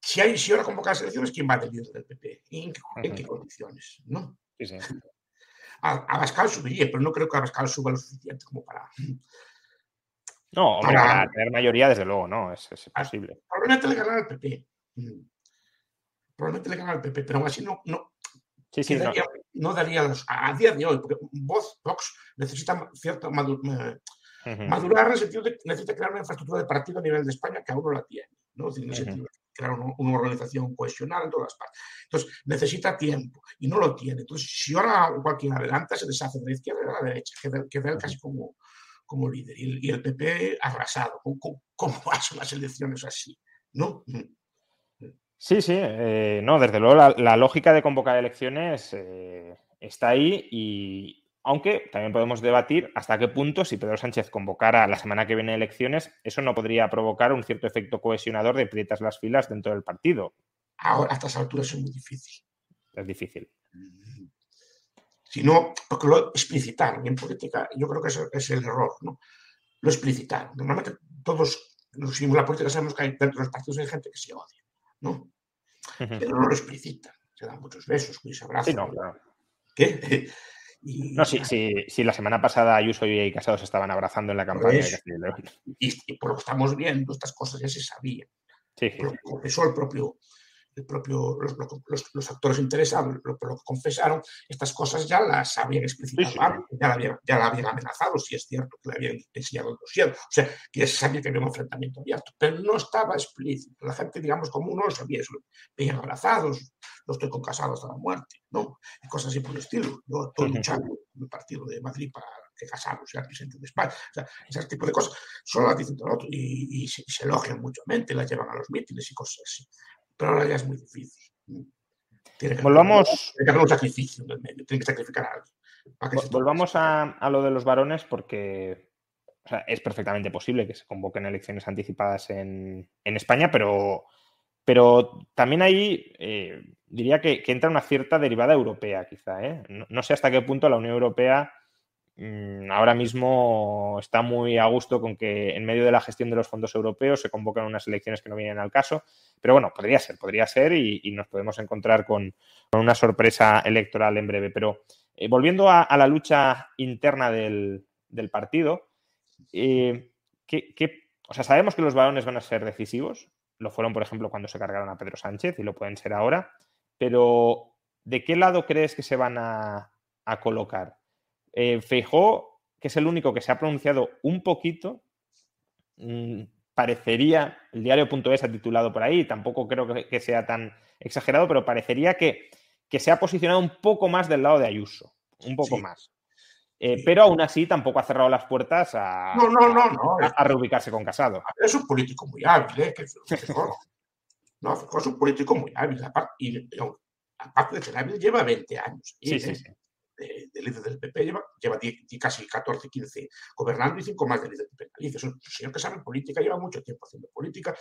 si, hay, si ahora convoca las elecciones, ¿quién va a líder del PP? ¿En qué, en qué condiciones? ¿no? Sí, sí. A, Abascal subiría, pero no creo que Abascal suba lo suficiente como para... No, hombre, para, para tener mayoría, desde luego, no, es, es posible. Probablemente le ganará al PP. Probablemente le ganará al PP, pero aún así no, no, Sí, sí, daría, no. daría los, a, día de hoy, porque Vox, Vox necesita cierto madur, madurar en el sentido de que necesita crear una infraestructura de partido a nivel de España que aún no la tiene. ¿no? Es decir, en crear una, una, organización cohesionada en todas partes. Entonces, necesita tiempo y no lo tiene. Entonces, si ahora cualquier adelanta, se deshace de la izquierda a la derecha, queda, queda casi como, como líder y el, PP arrasado. ¿Cómo, cómo hacen las elecciones así? ¿No? Sí, sí, eh, no, desde luego la, lógica de convocar elecciones eh, está ahí y aunque también podemos debatir hasta qué punto si Pedro Sánchez convocara la semana que viene elecciones, eso no podría provocar un cierto efecto cohesionador de prietas las filas dentro del partido. Ahora, a estas alturas es muy difícil. Es difícil. Si no, porque lo explicitar en política, yo creo que ese es el error, ¿no? Lo explicitar. Normalmente todos, los seguimos la política, sabemos que hay dentro de los partidos hay gente que se odia. ¿No? Pero no lo explicitan. Se dan muchos besos, muchos abrazos. Sí, no, claro. ¿Qué? <laughs> no, sí, sí, sí, la semana pasada Ayuso y Casados estaban abrazando en la campaña. y, por lo que estamos viendo, estas cosas ya se sabían. Sí, sí. el propio el propio, los, actores interesados, lo, que confesaron, estas cosas ya las habían explicitado ya, la habían, ya la habían amenazado, si es cierto que le habían enseñado el dossier, o sea, que ya se sabía que había un enfrentamiento abierto, pero no estaba explícito. La gente, digamos, común no lo sabía, eso, veían abrazados, no estoy con casados hasta la muerte, ¿no? Y cosas así por el estilo. Yo estoy luchando en el partido de Madrid para que Casado sea presidente de España. O sea, ese tipo de cosas solo las dicen todo y, y, se, se, elogian mutuamente, las llevan a los mítines y cosas así pero ahora ya es muy difícil. Tiene que Volvamos. Tiene que haber un sacrificio en el medio, tiene que sacrificar. Volvamos a, a, lo de los varones porque o sea, es perfectamente posible que se convoquen elecciones anticipadas en, en España, pero, pero también ahí eh, diría que, que, entra una cierta derivada europea, quizá. ¿eh? No, no, sé hasta qué punto la Unión Europea ahora mismo está muy a gusto con que en medio de la gestión de los fondos europeos se convocan unas elecciones que no vienen al caso, pero bueno, podría ser, podría ser y, nos podemos encontrar con, una sorpresa electoral en breve. Pero eh, volviendo a, la lucha interna del, partido, eh, o sea, sabemos que los balones van a ser decisivos, lo fueron, por ejemplo, cuando se cargaron a Pedro Sánchez y lo pueden ser ahora, pero ¿de qué lado crees que se van a colocar? Eh, Feijó, que es el único que se ha pronunciado un poquito, mm, parecería, el diario.es ha titulado por ahí, tampoco creo que, sea tan exagerado, pero parecería que, se ha posicionado un poco más del lado de Ayuso, un poco más. Eh, pero aún así tampoco ha cerrado las puertas a, no, no, no, no. a, reubicarse con Casado. Es un político muy hábil, ¿eh? <laughs> no, es un político muy hábil. Aparte, y, aparte de que hábil lleva 20 años. Sí, sí, ¿eh? sí de, líder del PP, lleva, lleva casi 14, 15 gobernando y 5 más de líder del PP. Es un señor que sabe política, lleva mucho tiempo haciendo política,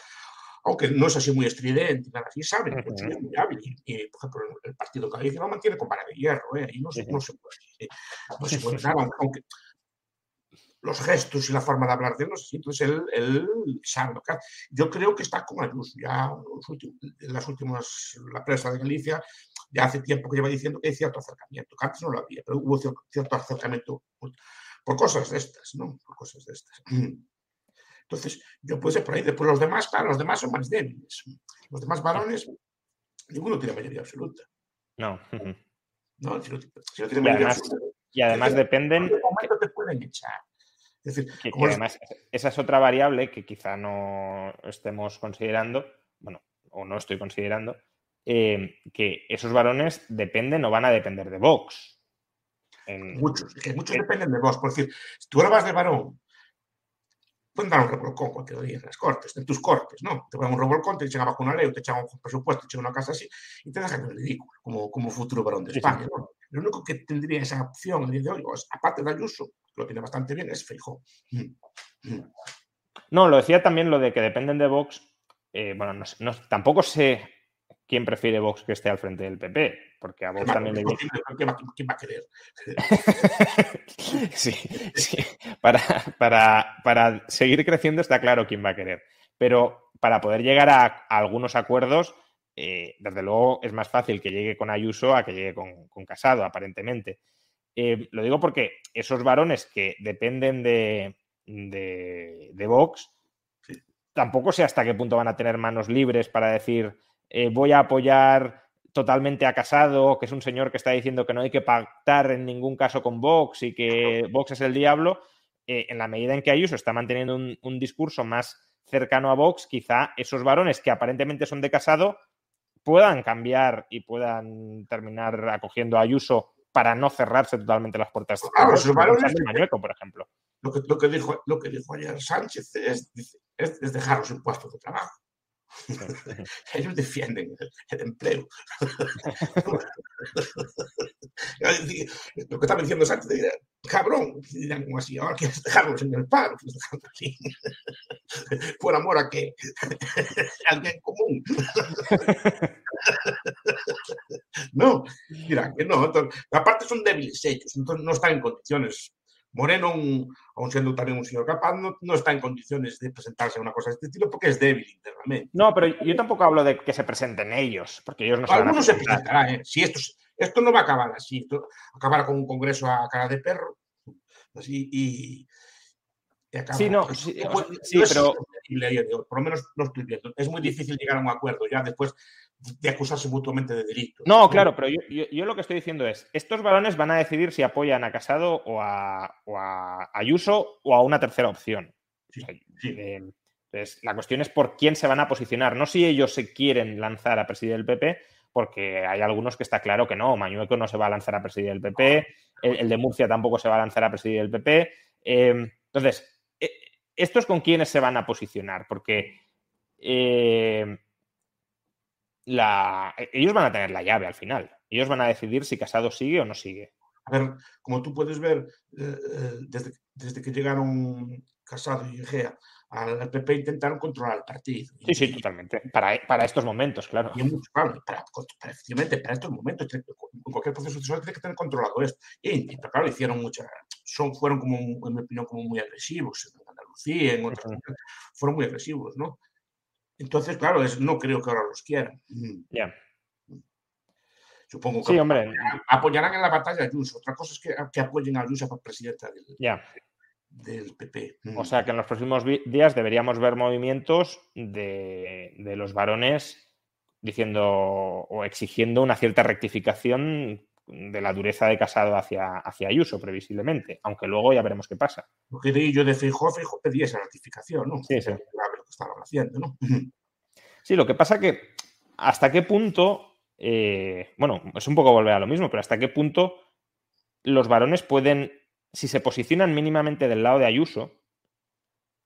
aunque no es así muy estridente, nada así, sabe, uh -huh. es muy hábil. Y, por ejemplo, el partido que lo mantiene con vara de hierro, ¿eh? y no, se, no se puede, no se puede nada, aunque los gestos y la forma de hablar de él, no sé, entonces él, él sabe lo que hace. Yo creo que está con Ayuso, ya en las últimas, la prensa de Galicia ya hace tiempo que lleva diciendo que hay cierto acercamiento, que antes no lo había, pero hubo cierto, acercamiento por cosas de estas, ¿no? Por cosas de estas. <clears throat> Entonces, yo puedo ser por ahí. Después los demás, claro, los demás son más débiles. Los demás varones, ninguno tiene mayoría absoluta. No. No, si no, si no tiene mayoría además, absoluta. Y además dependen... En momento te pueden echar. Es decir, que, que además, esa es otra variable que quizá no estemos considerando, bueno, o no estoy considerando, eh, que esos varones dependen o van a depender de Vox. En... Muchos, que muchos dependen de Vox. Por decir, si tú vas de varón, pueden dar un revolcón cualquier día en las cortes, en tus cortes, ¿no? Te ponen un revolcón, te echan abajo una ley, te echan un presupuesto, te echan una casa así y te dejan en el ridículo como, como futuro varón de España. Lo único que tendría esa opción el día de hoy, aparte de Ayuso, que lo tiene bastante bien, es Feijóo. Mm, mm. No, lo decía también lo de que dependen de Vox. Eh, bueno, no, no, tampoco sé quién prefiere Vox que esté al frente del PP, porque a Vox también le viene... ¿Quién va, ¿Quién va a querer? <laughs> sí, sí. Para, para, para, seguir creciendo está claro quién va a querer, pero para poder llegar a, a algunos acuerdos, eh, desde luego es más fácil que llegue con Ayuso a que llegue con, con Casado, aparentemente. Eh, lo digo porque esos varones que dependen de, de, de Vox, sí. tampoco sé hasta qué punto van a tener manos libres para decir eh, voy a apoyar totalmente a Casado, que es un señor que está diciendo que no hay que pactar en ningún caso con Vox y que Vox es el diablo, eh, en la medida en que Ayuso está manteniendo un, un, discurso más cercano a Vox, quizá esos varones que aparentemente son de Casado puedan cambiar y puedan terminar acogiendo a Ayuso para no cerrarse totalmente las puertas. Claro, los balones, Mañueco, por ejemplo. Lo que, lo que, dijo, lo que dijo ayer Sánchez es, es, es puestos de trabajo. <laughs> Ellos defienden el, empleo. <laughs> Lo que está diciendo Sánchez, cabrón, dirán como así, ahora quieres dejarlos en el paro, dejarlos así. <laughs> Por amor a qué? Al bien común. no, mira, que no. aparte son débiles ellos, entonces no están en condiciones Moreno, aun siendo también un señor capaz, no, está en condiciones de presentarse a una cosa de este estilo porque es débil internamente. No, pero yo tampoco hablo de que se presenten ellos, porque ellos no se van a se presentarán, ¿eh? Si esto, esto no va a acabar así, esto acabará con un congreso a cara de perro, así, y, sí, no, sí, pero... Por lo menos viendo. Es muy difícil llegar a un acuerdo ya después de acusarse mutuamente de delito. No, claro, pero yo, lo que estoy diciendo es, estos varones van a decidir si apoyan a Casado o a, Ayuso o a una tercera opción. Eh, entonces, la cuestión es por quién se van a posicionar, no si ellos se quieren lanzar a presidir el PP, porque hay algunos que está claro que no, Mañueco no se va a lanzar a presidir el PP, el, de Murcia tampoco se va a lanzar a presidir el PP. Eh, entonces, ¿estos con quiénes se van a posicionar? Porque e, ellos van a tener la llave al final. Ellos van a decidir si Casado sigue o no sigue. A ver, como tú puedes ver, eh, eh, desde, que llegaron Casado y Egea al PP intentaron controlar el partido. Sí, sí, totalmente. Para, para estos momentos, claro. Y mucho, claro, para, efectivamente, para estos momentos, en cualquier proceso sucesorio tiene que tener controlado esto. Y, claro, hicieron muchas, son, fueron como, en mi opinión, como muy agresivos en Andalucía, en otras, fueron muy agresivos, ¿no? Entonces, claro, es, no creo que ahora los quieran. Ya. Supongo que sí, hombre. apoyarán en la batalla a Ayuso. Otra cosa es que, que apoyen a Ayuso para presidenta del, del PP. O sea que en los próximos días deberíamos ver movimientos de, de los varones diciendo o exigiendo una cierta rectificación de la dureza de Casado hacia, hacia Ayuso, previsiblemente, aunque luego ya veremos qué pasa. Lo que yo de Fijo, Fijo pedía esa ratificación, ¿no? Sí, sí. Lo que estaban haciendo, ¿no? <laughs> Sí, lo que pasa que hasta qué punto, eh, bueno, es un poco volver a lo mismo, pero hasta qué punto los varones pueden, si se posicionan mínimamente del lado de Ayuso,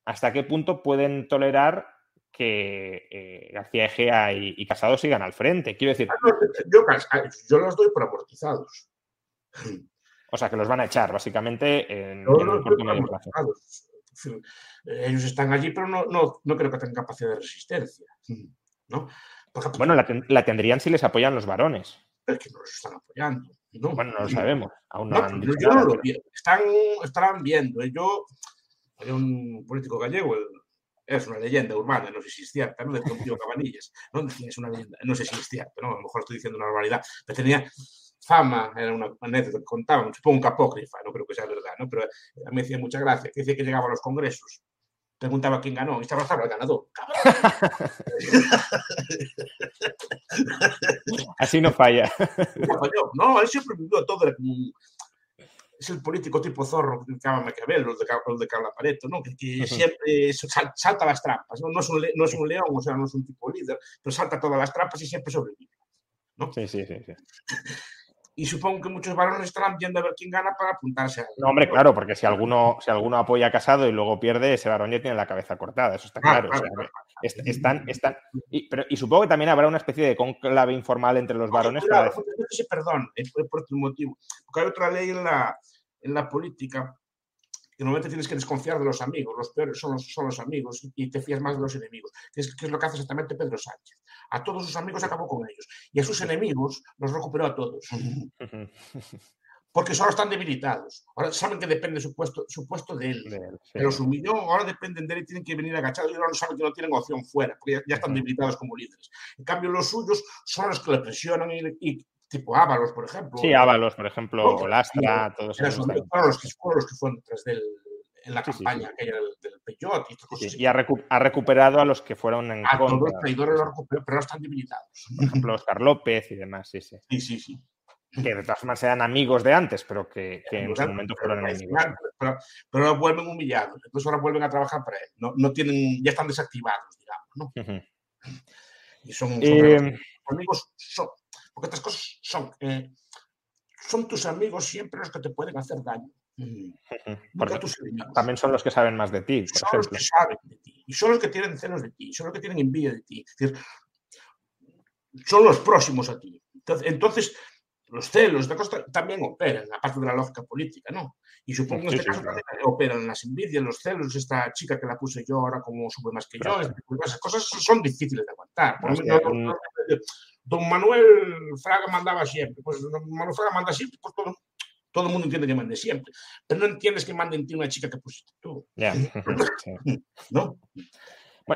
hasta qué punto pueden tolerar que eh, García Egea y, Casado sigan al frente. Quiero decir. Ah, yo, los doy por amortizados. O sea, que los van a echar, básicamente, en, el corto medio plazo. Ellos están allí, pero no, no, no, creo que tengan capacidad de resistencia. ¿no? bueno, la, tendrían si les apoyan los varones. Es que no los están apoyando. Bueno, no lo sabemos. Aún no, han dicho yo no lo Están, estarán viendo. Yo, hay un político gallego, el es una leyenda urbana, no sé si es cierta, ¿no? De tío Cabanillas, ¿no? Es una leyenda, no sé si es cierta, ¿no? A lo mejor estoy diciendo una barbaridad, pero tenía fama, era una anécdota que contaban, supongo que apócrifa, no creo que sea verdad, ¿no? Pero a mí me hacía mucha gracia, que decía que llegaba a los congresos, preguntaba quién ganó, y estaba Fabra el ganador. Así no falla. <laughs> No, él siempre vivió todo, es el político tipo zorro que llama Maquiavelo, de, de Carla Pareto, ¿no? que, siempre salta las trampas. ¿no? No, es un, no es un león, o sea, no es un tipo líder, pero salta todas las trampas y siempre sobrevive. ¿no? Sí, sí, sí, sí. <laughs> Y supongo que muchos varones estarán viendo a ver quién gana para apuntarse a No, hombre, claro, porque si alguno, si alguno apoya a Casado y luego pierde, ese varón ya tiene la cabeza cortada, eso está claro. están, están, y, pero, y, supongo que también habrá una especie de conclave informal entre los varones. Claro, para decir... perdón, por otro motivo. Porque hay otra ley en la, en la política que normalmente tienes que desconfiar de los amigos, los peores son los, son los amigos y te fías más de los enemigos, que es, que es, lo que hace exactamente Pedro Sánchez. A todos sus amigos acabó con ellos y a sus enemigos los recuperó a todos. Porque solo están debilitados. Ahora saben que depende su puesto, su puesto de él. Pero su millón ahora dependen de él y tienen que venir agachados y ahora no saben que no tienen opción fuera, porque ya, están debilitados como líderes. En cambio, los suyos son los que le presionan y tipo Ábalos, por ejemplo. Sí, Ábalos, por ejemplo, o Lastra, todos esos. Fueron los que, fueron detrás del, en la campaña aquella del, del y cosas Y ha, ha, recuperado a los que fueron en a contra. todos los traidores los recuperó, pero están debilitados. Por ejemplo, Oscar López y demás, sí, sí. Sí, sí, sí. Que de todas formas eran amigos de antes, pero que, que en su momento fueron enemigos. Pero, pero, ahora vuelven humillados, entonces ahora vuelven a trabajar para él. No, no tienen, ya están desactivados, digamos, ¿no? Uh -huh. Y son, son eh, amigos, son, porque estas cosas son, eh, son tus amigos siempre los que te pueden hacer daño. También son los que saben más de ti. son los que saben de ti. Y son los que tienen celos de ti. Son los que tienen envidia de ti. son los próximos a ti. Entonces, los celos de costa también operan, aparte de la lógica política, ¿no? Y supongo que en este caso también operan las envidias, los celos, esta chica que la puse yo ahora como sube más que yo, esas cosas son difíciles de aguantar. don Manuel Fraga mandaba siempre, pues don Manuel Fraga manda siempre, pues todo, todo el mundo entiende que mande siempre, pero no entiendes que mande en ti una chica que pusiste tú. <laughs> ¿No?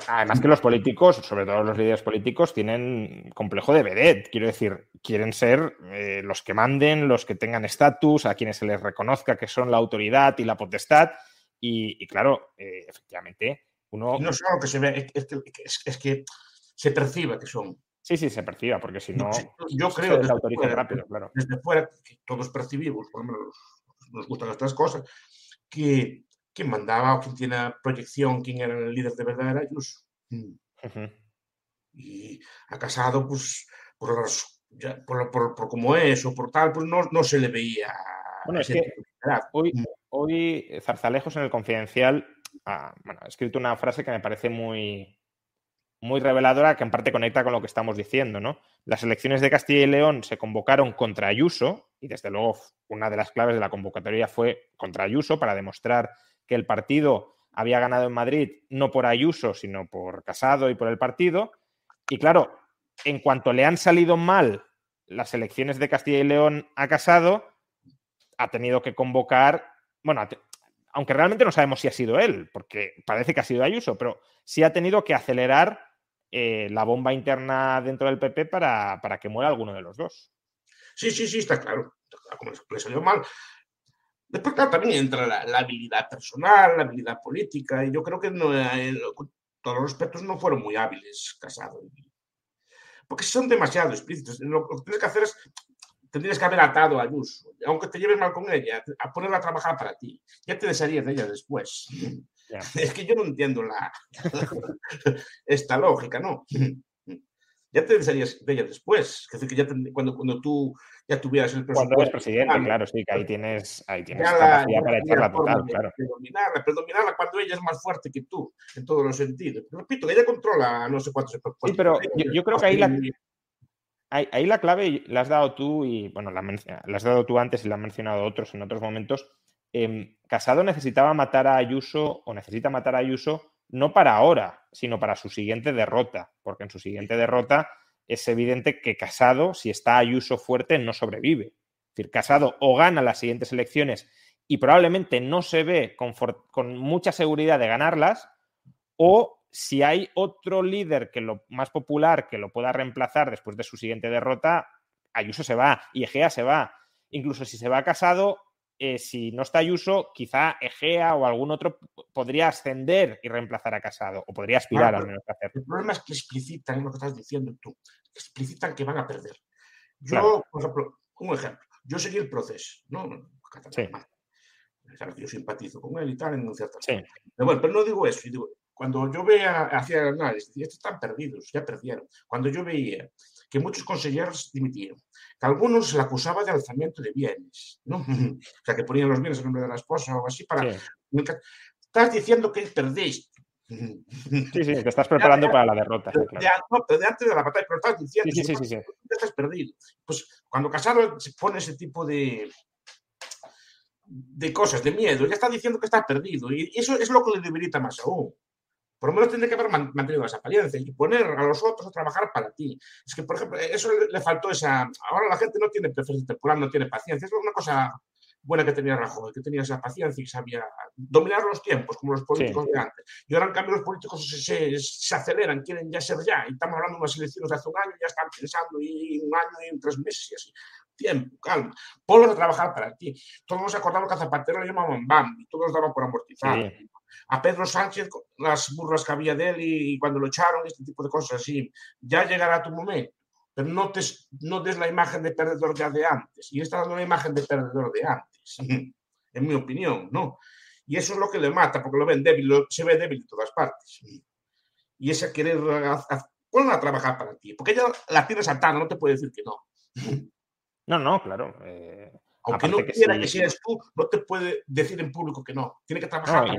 además que los políticos, sobre todo los líderes políticos, tienen complejo de vedette. Quiero decir, quieren ser eh, los que manden, los que tengan estatus, a quienes se les reconozca que son la autoridad y la potestad. Y, claro, eh, efectivamente, uno... no solo que se ve, es que, se perciba que son. Sí, sí, se perciba, porque si no... Yo creo que desde rápido, claro. desde fuera, todos percibimos, por lo menos nos gustan estas cosas, que quien mandaba o quien tiene proyección, quién era el líder de verdad era Ayuso. Mm. Y a Casado, pues, por, por, por, por, como es o por tal, pues no, no se le veía. Bueno, es que hoy, hoy Zarzalejos en el Confidencial ha, bueno, ha escrito una frase que me parece muy, muy reveladora, que en parte conecta con lo que estamos diciendo, ¿no? Las elecciones de Castilla y León se convocaron contra Ayuso, y desde luego una de las claves de la convocatoria fue contra Ayuso para demostrar que el partido había ganado en Madrid no por Ayuso, sino por Casado y por el partido. Y claro, en cuanto le han salido mal las elecciones de Castilla y León a Casado, ha tenido que convocar, bueno, aunque realmente no sabemos si ha sido él, porque parece que ha sido Ayuso, pero sí ha tenido que acelerar eh, la bomba interna dentro del PP para, para, que muera alguno de los dos. Sí, sí, sí, está claro. Como le salió mal. Después, también entra la, habilidad personal, la habilidad política, y yo creo que no, eh, todos los aspectos no fueron muy hábiles casados. Porque son demasiado explícitos. Lo, que tienes que hacer es, tendrías que haber atado a Ayuso, aunque te lleves mal con ella, a ponerla a trabajar para ti. Ya te desharías de ella después. <laughs> Es que yo no entiendo la, <laughs> esta lógica, ¿no? ya te desharías de ella después. Es decir, que ya cuando, cuando tú ya tuvieras el presupuesto. Cuando eres presidente, claro, sí, que ahí tienes, ahí tienes capacidad para echarla total, claro. Predominarla, predominarla cuando ella es más fuerte que tú, en todos los sentidos. Repito, ella controla no sé cuántos Sí, pero yo, creo que ahí la, ahí, la clave la has dado tú y, bueno, la, la, has dado tú antes y la han mencionado otros en otros momentos. Eh, Casado necesitaba matar a Ayuso o necesita matar a Ayuso no para ahora, sino para su siguiente derrota, porque en su siguiente derrota es evidente que Casado, si está Ayuso fuerte, no sobrevive. Es decir, Casado o gana las siguientes elecciones y probablemente no se ve con, con mucha seguridad de ganarlas, o si hay otro líder que lo más popular que lo pueda reemplazar después de su siguiente derrota, Ayuso se va y Egea se va. Incluso si se va Casado, eh, si no está Ayuso, quizá Egea o algún otro podría ascender y reemplazar a Casado, o podría aspirar al menos a hacerlo. El problema es que explicitan lo que estás diciendo tú, explicitan que van a perder. Yo, por ejemplo, un ejemplo, yo seguí el proceso, ¿no? Sí. Yo simpatizo con él y tal, en un cierto sí. Pero bueno, pero no digo eso, digo, cuando yo veía hacia el análisis, estos están perdidos, ya perdieron. Cuando yo veía que muchos consejeros dimitieron, que algunos se le acusaba de alzamiento de bienes, ¿no? <laughs> o sea, que ponían los bienes en nombre de la esposa o así para... Estás diciendo que perdiste. Sí, sí, te estás preparando para la derrota. no, pero de antes de la batalla, pero estás diciendo sí, sí, sí, que estás perdido. Pues cuando Casado se pone ese tipo de, de cosas, de miedo, ya está diciendo que estás perdido. Y eso es lo que le debilita más aún por lo menos tiene que haber mantenido esa apariencia y poner a los otros a trabajar para ti. Es que, por ejemplo, eso le, faltó esa... Ahora la gente no tiene preferencia temporal, no tiene paciencia. Es una cosa buena que tenía Rajoy, que tenía esa paciencia y sabía dominar los tiempos, como los políticos de antes. Y ahora, en cambio, los políticos se, se, aceleran, quieren ya ser ya. Y estamos hablando de unas elecciones de hace un año, ya están pensando y un año y en tres meses y así. Tiempo, calma. Ponlos a trabajar para ti. Todos nos acordamos que a Zapatero le llamaban Bambi, todos daban por amortizar a Pedro Sánchez las burlas que había de él y, cuando lo echaron, este tipo de cosas así. Ya llegará tu momento, pero no, te, no des la imagen de perdedor ya de antes. Y está dando la imagen de perdedor de antes, <laughs> en mi opinión, ¿no? Y eso es lo que le mata, porque lo ven débil, se ve débil en todas partes. Y ese querer, ponla a trabajar para ti, porque ella la tiene saltada, no te puede decir que no. <laughs> No, no, claro. Eh, Aunque no quiera que, seas tú, no te puede decir en público que no. Tiene que trabajar.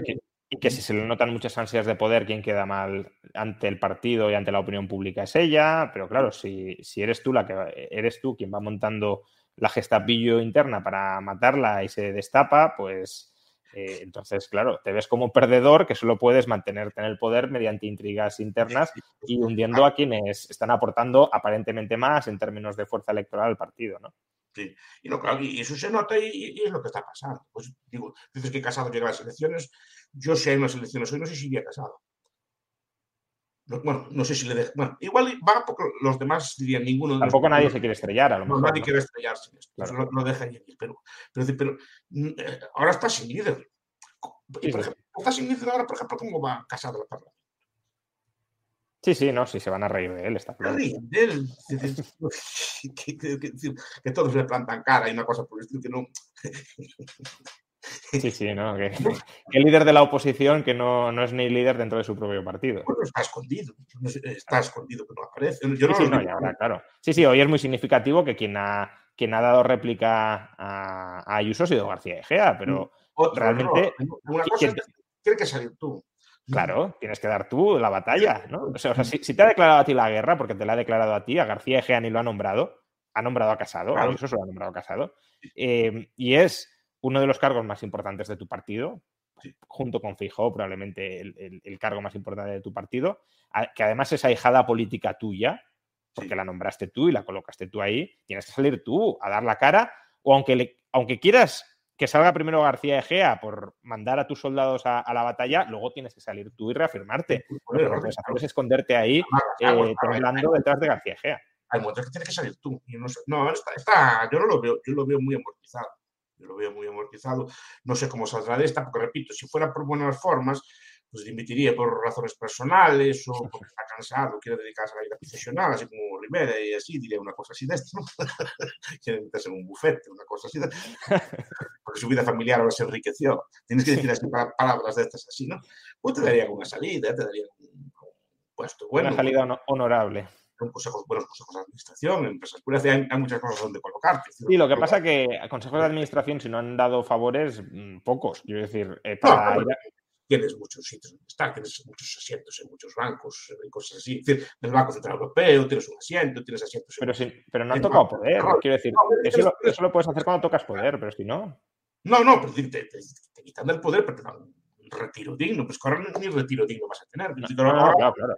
Que, si se le notan muchas ansias de poder, quien queda mal ante el partido y ante la opinión pública es ella. Pero claro, si, si eres tú la que eres tú quien va montando la gestapillo interna para matarla y se destapa, pues eh, entonces, claro, te ves como perdedor que solo puedes mantenerte en el poder mediante intrigas internas y hundiendo a quienes están aportando aparentemente más en términos de fuerza electoral al partido, ¿no? Sí, y, no, claro, y eso se nota y, es lo que está pasando. Pues digo, dices que Casado llega a las elecciones, yo si hay unas elecciones hoy no sé si iría Casado. Bueno, no sé si le deja. Bueno, igual va porque los demás dirían ninguno. Tampoco nadie se quiere estrellar, a lo mejor. No, nadie quiere estrellarse en esto. Lo, deja ahí. Pero, pero, pero, mm, eh, ahora está sin líder. Y, por ejemplo, está sin líder ahora, por ejemplo, ¿cómo va casado la Parlamento? Sí, sí, no, sí se van a reír de él, está claro. de él. <laughs> que, que, que, todos le plantan cara y una cosa por el estilo que no. <laughs> Sí, sí, ¿no? <laughs> <laughs> Que, el líder de la oposición que no, no, es ni líder dentro de su propio partido. Bueno, está escondido, está escondido, que no aparece. Yo sí, sí, no, ahora, claro. Sí, sí, hoy es muy significativo que quien ha, quien ha dado réplica a, a Ayuso ha sido García Egea, pero mm, realmente... una cosa tiene que salir tú. Claro, tienes que dar tú la batalla, ¿no? O sea, si, te ha declarado a ti la guerra, porque te la ha declarado a ti, a García Egea ni lo ha nombrado, ha nombrado a Casado, a Ayuso se lo ha nombrado a Casado, eh, y es uno de los cargos más importantes de tu partido, junto con Fijó, probablemente el, cargo más importante de tu partido, que además es ahijada política tuya, porque la nombraste tú y la colocaste tú ahí, tienes que salir tú a dar la cara, o aunque, aunque quieras que salga primero García Egea por mandar a tus soldados a, la batalla, luego tienes que salir tú y reafirmarte. Lo que puedes hacer es esconderte ahí, eh, temblando detrás de García Egea. Hay momentos que tienes que salir tú. no, está, yo no lo veo, yo lo veo muy amortizado lo veo muy amortizado. No sé cómo saldrá de esta, porque repito, si fuera por buenas formas, pues dimitiría por razones personales o porque está cansado, quiere dedicarse a la vida profesional, así como Rivera y así, diría una cosa así de esto, ¿no? <laughs> quiere meterse en un bufete, una cosa así de <laughs> porque su vida familiar ahora se enriqueció. Tienes que decir así palabras de estas así, ¿no? Pues te daría una salida, te daría un, puesto bueno. Una salida honorable consejos, buenos consejos de administración, empresas puras, hay, hay muchas cosas donde colocarte. Sí, lo que pasa que consejos de administración, si no han dado favores, mm, pocos. Quiero decir, eh, para Tienes muchos sitios donde estar, tienes muchos asientos en muchos bancos y cosas así. Es decir, en el Banco Central Europeo tienes un asiento, tienes asientos. Pero, sí, pero no han tocado poder, quiero decir. eso, lo, eso, lo, puedes hacer cuando tocas poder, pero si no. No, no, pero te, te, te quitan el poder, pero te dan un retiro digno. Pues ahora ni retiro digno vas a tener. No, no, claro, claro.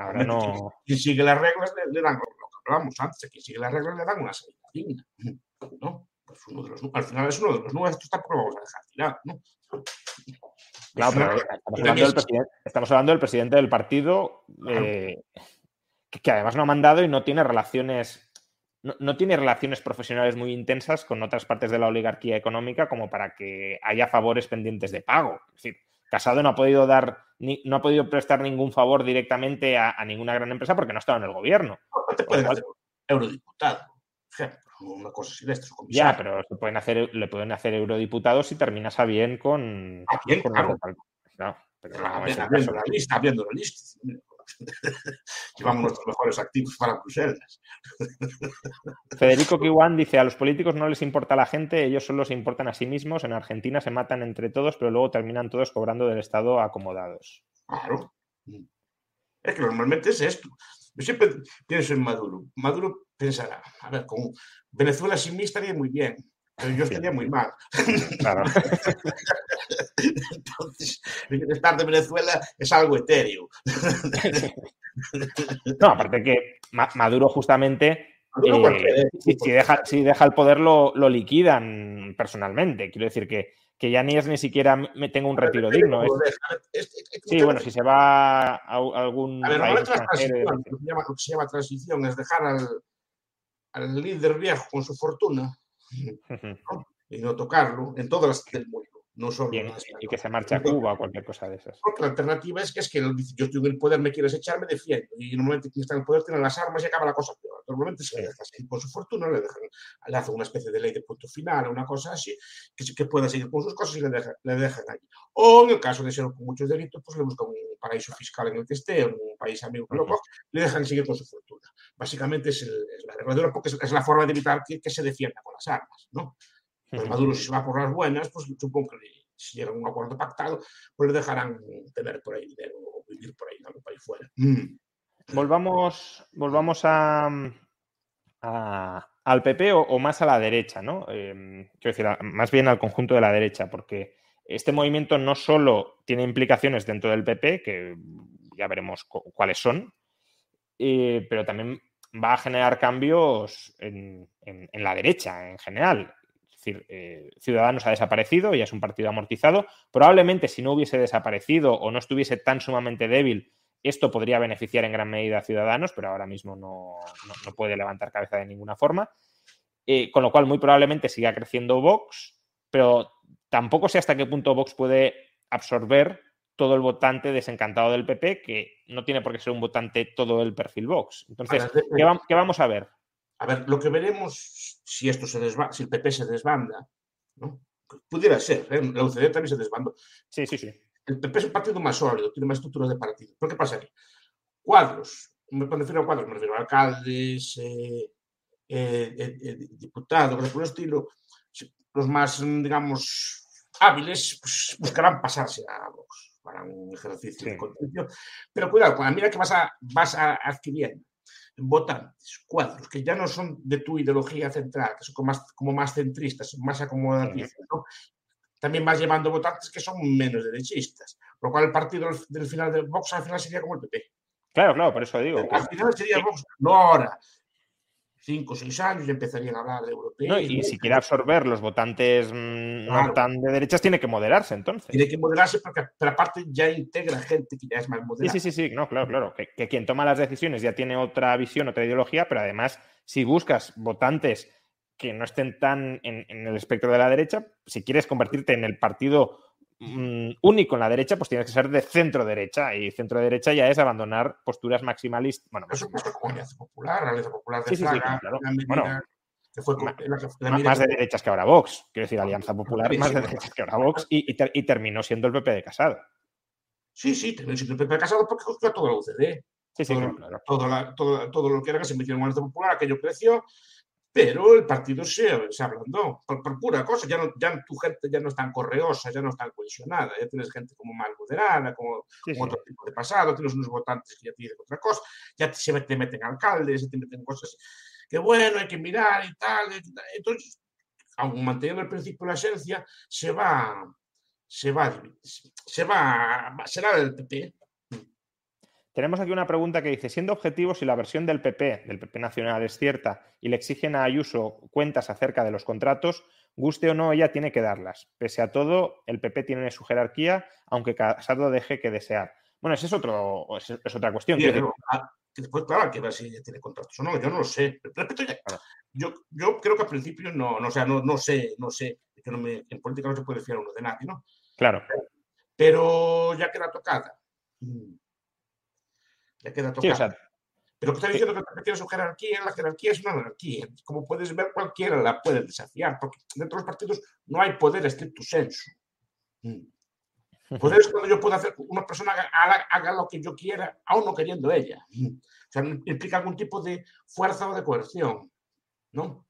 Ahora no. Quien sigue las reglas le, dan lo que hablábamos antes, quien sigue las reglas le dan una salida digna. ¿no? Pues uno de los, al final es uno de los nuestros, tampoco lo vamos a dejar ¿no? Claro, pero estamos hablando, del presidente, estamos hablando del presidente del partido eh, que, que, además no ha mandado y no tiene relaciones. No, no, tiene relaciones profesionales muy intensas con otras partes de la oligarquía económica como para que haya favores pendientes de pago. Es decir, Casado no ha podido dar, ni, no ha podido prestar ningún favor directamente a, ninguna gran empresa porque no estaba en el gobierno. No te pueden hacer eurodiputado, una cosa así de esto. Ya, pero se pueden hacer, le pueden hacer eurodiputados si terminas a bien con. A bien, claro. No, pero no, viendo la lista, viendo la lista. <laughs> Llevamos nuestros mejores activos para Bruselas. <laughs> Federico Kiwan dice, a los políticos no les importa la gente, ellos solo se importan a sí mismos. En Argentina se matan entre todos, pero luego terminan todos cobrando del Estado acomodados. Claro. Es que normalmente es esto. Yo siempre pienso en Maduro. Maduro pensará, a ver, con Venezuela sin mí estaría muy bien pero yo estaría muy mal. Claro. Entonces, estar de Venezuela es algo etéreo. No, aparte que Maduro justamente eh, si, deja, si, deja, el poder lo, lo, liquidan personalmente. Quiero decir que, que, ya ni es ni siquiera me tengo un retiro digno. sí, bueno, si se va a, algún. A ver, país extranjero, lo, que llama, lo que se llama transición es dejar al, al líder viejo con su fortuna y no tocarlo en todas las del mundo. No solo y, que se marche a Cuba o cualquier cosa de esas. Porque la alternativa es que es que yo estoy en el poder, me quieres echar, me defiendo. Y normalmente quien está en el poder tiene las armas y acaba la cosa. Normalmente se le deja seguir con su fortuna, le, dejan, le hacen una especie de ley de punto final, una cosa así, que, que pueda seguir con sus cosas y le dejan, le dejan allí. O en el caso de ser con muchos delitos, pues le buscan un paraíso fiscal en el que esté, un país amigo que lo le dejan seguir con su fortuna. básicamente es, la regla porque es, la forma de evitar que, se defienda con las armas, ¿no? Pues Maduro, si se va por las buenas, pues supongo que si llega a un acuerdo pactado, pues le dejarán tener por ahí dinero o vivir por ahí, en algún país fuera. Mm. Volvamos, volvamos a, al PP o, más a la derecha, ¿no? Em, quiero decir, más bien al conjunto de la derecha, porque este movimiento no solo tiene implicaciones dentro del PP, que ya veremos cuáles son, eh, pero también va a generar cambios en, la derecha en general. Es decir, eh, Ciudadanos ha desaparecido, ya es un partido amortizado. Probablemente si no hubiese desaparecido o no estuviese tan sumamente débil, esto podría beneficiar en gran medida a Ciudadanos, pero ahora mismo no, puede levantar cabeza de ninguna forma. Eh, con lo cual, muy probablemente siga creciendo Vox, pero tampoco sé hasta qué punto Vox puede absorber todo el votante desencantado del PP, que no tiene por qué ser un votante todo el perfil Vox. Entonces, ¿qué, vamos a ver? A ver, lo que veremos si esto se desba si el PP se desbanda, ¿no? Pudiera ser, ¿eh? la UCD también se desbandó. Sí, sí, sí. El PP es un partido más sólido, tiene más estructuras de partido. ¿Pero qué pasa aquí? Cuadros, me refiero a cuadros, me refiero a alcaldes, eh, eh, diputados, por el estilo, los más, digamos, hábiles, pues buscarán pasarse a Vox para un ejercicio de contención. Pero cuidado, con la mira que vas, a, vas a adquiriendo votantes, cuadros, que ya no son de tu ideología central, que son como más, como más centristas, más acomodatistas, ¿no? También vas llevando votantes que son menos derechistas, por lo cual el partido del final de Vox al final sería como el PP. Claro, claro, por eso digo. Al final sería Vox, no ahora cinco o seis años y empezaría a hablar de europeo. y si quiere absorber los votantes mm, no tan de derechas, tiene que moderarse entonces. Tiene que moderarse porque, pero aparte ya integra gente que ya es más moderada. Sí, sí, sí, no, claro, claro. Que, quien toma las decisiones ya tiene otra visión, otra ideología, pero además, si buscas votantes que no estén tan en, en el espectro de la derecha, si quieres convertirte en el partido Mm, único en la derecha, pues tienes que ser de centro derecha. Y centro derecha ya es abandonar posturas maximalistas. Bueno, Eso pasa como Alianza Popular, Alianza Popular de sí, claro. bueno, más de derechas que ahora Vox. Quiero decir, Alianza Popular, más de derechas que ahora Vox. Y, y, terminó siendo el PP de Casado. Sí, sí, terminó siendo el PP de Casado porque cogió a todo la UCD. Sí, sí, todo, claro. Todo, todo, todo, lo que era que se metió en Alianza Popular, aquello creció pero el partido se, se ablandó por, pura cosa. Ya, no, ya tu gente ya no es tan correosa, ya no es tan cohesionada. Ya tienes gente como más moderada, como, otro tipo de pasado, tienes unos votantes que ya tienen otra cosa, ya se te meten alcaldes, se te meten cosas que bueno, hay que mirar y tal. Entonces, aun manteniendo el principio de la esencia, se va, se va, se va, será el PP, tenemos aquí una pregunta que dice, siendo objetivo, si la versión del PP, del PP Nacional, es cierta y le exigen a Ayuso cuentas acerca de los contratos, guste o no, ella tiene que darlas. Pese a todo, el PP tiene su jerarquía, aunque Casado deje que desear. Bueno, esa es, otro, es, otra cuestión. Ah, después, claro, hay que ver si ella tiene contratos o no, yo no lo sé. yo, yo creo que al principio no, no, sea, no, no sé, no sé, en política no se puede fiar uno de nadie, ¿no? Claro. Pero ya queda tocada. Le queda tocar. Pero que está diciendo que tiene su jerarquía, la jerarquía es una anarquía. Como puedes ver, cualquiera la puede desafiar, porque dentro de los partidos no hay poder estricto sensu. Mm. <laughs> Poder es cuando yo puedo hacer una persona haga, lo que yo quiera, aún no queriendo ella. Mm. O sea, implica algún tipo de fuerza o de coerción, ¿no?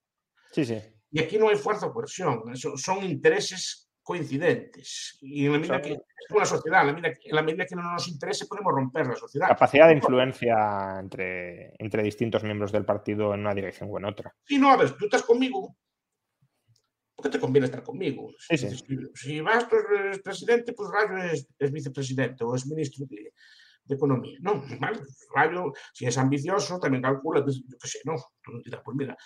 Sí, sí. Y aquí no hay fuerza o coerción, son intereses coincidentes. Y en la medida que es una sociedad, en la, medida, que no nos interese, podemos romper la sociedad. Capacidad de influencia entre, entre distintos miembros del partido en una dirección o en otra. Sí, no, a ver, tú estás conmigo. ¿Por qué te conviene estar conmigo? Sí, sí. Si, vas, tú eres presidente, pues Rayo es, vicepresidente o es ministro de, Economía. No, Rayo, si es ambicioso, también calcula, pues, yo qué sé, no. Tú no dirás, pues mira,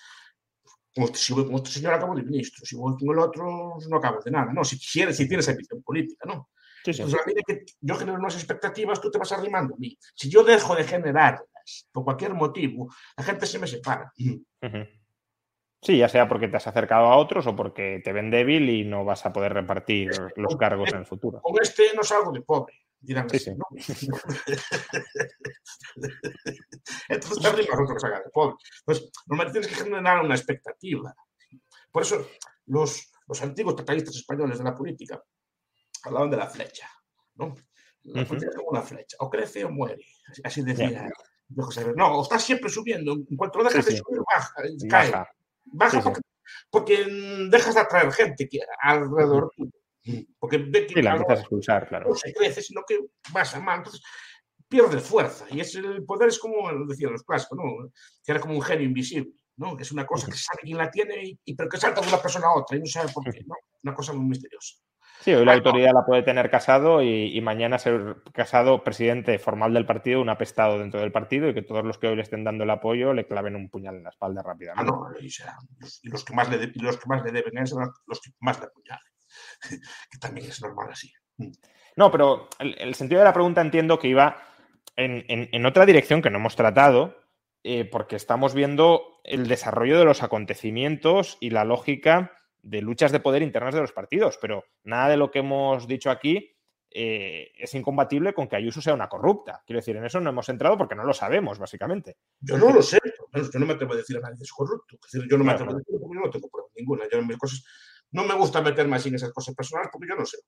si voy con este señor acabo de ministro, si voy con el otro no acabo de nada, ¿no? Si quieres, si tienes ambición política, ¿no? Sí, sí. Entonces, a medida que yo genero unas expectativas, tú te vas arrimando a mí. Si yo dejo de generarlas por cualquier motivo, la gente se me separa. Sí, ya sea porque te has acercado a otros o porque te ven débil y no vas a poder repartir los cargos en el futuro. Con este no salgo de pobre dirán sí, ¿no? <laughs> Entonces te arriba se haga de pobre. Pues normalmente tienes que generar una expectativa. Por eso los, los antiguos tratadistas españoles de la política hablaban de la flecha, ¿no? La política es como una flecha, o crece o muere, así decía No, está siempre subiendo. En cuanto lo dejas de subir, baja, cae. Baja, baja porque, porque, dejas de atraer gente alrededor Porque ve que la empiezas a expulsar, claro. no se crece, sino que vas a mal. Entonces, pierdes fuerza. Y es el poder es como decían los clásicos, ¿no? Que era como un genio invisible, ¿no? Es una cosa que sabe quién la tiene, y, pero que salta de una persona a otra y no sabe por qué, ¿no? Una cosa muy misteriosa. Sí, hoy la autoridad la puede tener casado y, mañana ser casado presidente formal del partido, un apestado dentro del partido y que todos los que hoy le estén dando el apoyo le claven un puñal en la espalda rápidamente. Ah, no, y, los, que más le los que más le deben ser los que más le apuñalen, <laughs> que también es normal así. Mm. No, pero el, sentido de la pregunta entiendo que iba en, otra dirección que no hemos tratado, eh, porque estamos viendo el desarrollo de los acontecimientos y la lógica de luchas de poder internas de los partidos, pero nada de lo que hemos dicho aquí eh, es incompatible con que Ayuso sea una corrupta. Quiero decir, en eso no hemos entrado porque no lo sabemos, básicamente. Yo no lo sé, yo no me atrevo a decir a nadie es corrupto. Es decir, yo no me atrevo a decir porque yo no tengo prueba ninguna. Yo en cosas, no me gusta meterme así en esas cosas personales porque yo no sé.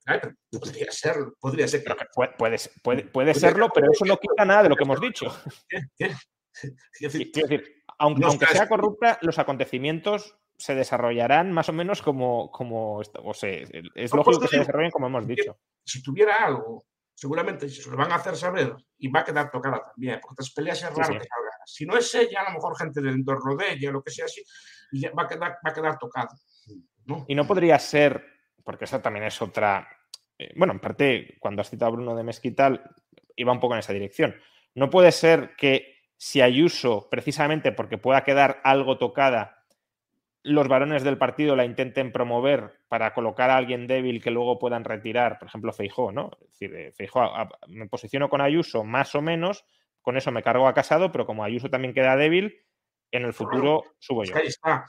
podría ser, podría ser. puede, puede, puede, serlo, pero eso no quita nada de lo que hemos dicho. <laughs> Quiero decir, aunque, aunque sea corrupta, los acontecimientos se desarrollarán más o menos como, como o sea, es lógico que se desarrollen como hemos dicho. Si tuviera algo, seguramente se lo van a hacer saber y va a quedar tocada también, porque estas peleas es raro que salga. Si no es ella, a lo mejor gente del entorno de ella, lo que sea así, va a quedar, va a quedar Y no podría ser, porque esa también es otra. Eh, bueno, en parte, cuando has citado a Bruno de Mezquital, iba un poco en esa dirección. No puede ser que si Ayuso, precisamente porque pueda quedar algo tocada, los varones del partido la intenten promover para colocar a alguien débil que luego puedan retirar, por ejemplo, Feijó, ¿no? Es decir, eh, Feijó, me posiciono con Ayuso más o menos, con eso me cargo a Casado, pero como Ayuso también queda débil, en el futuro subo yo. Ahí está.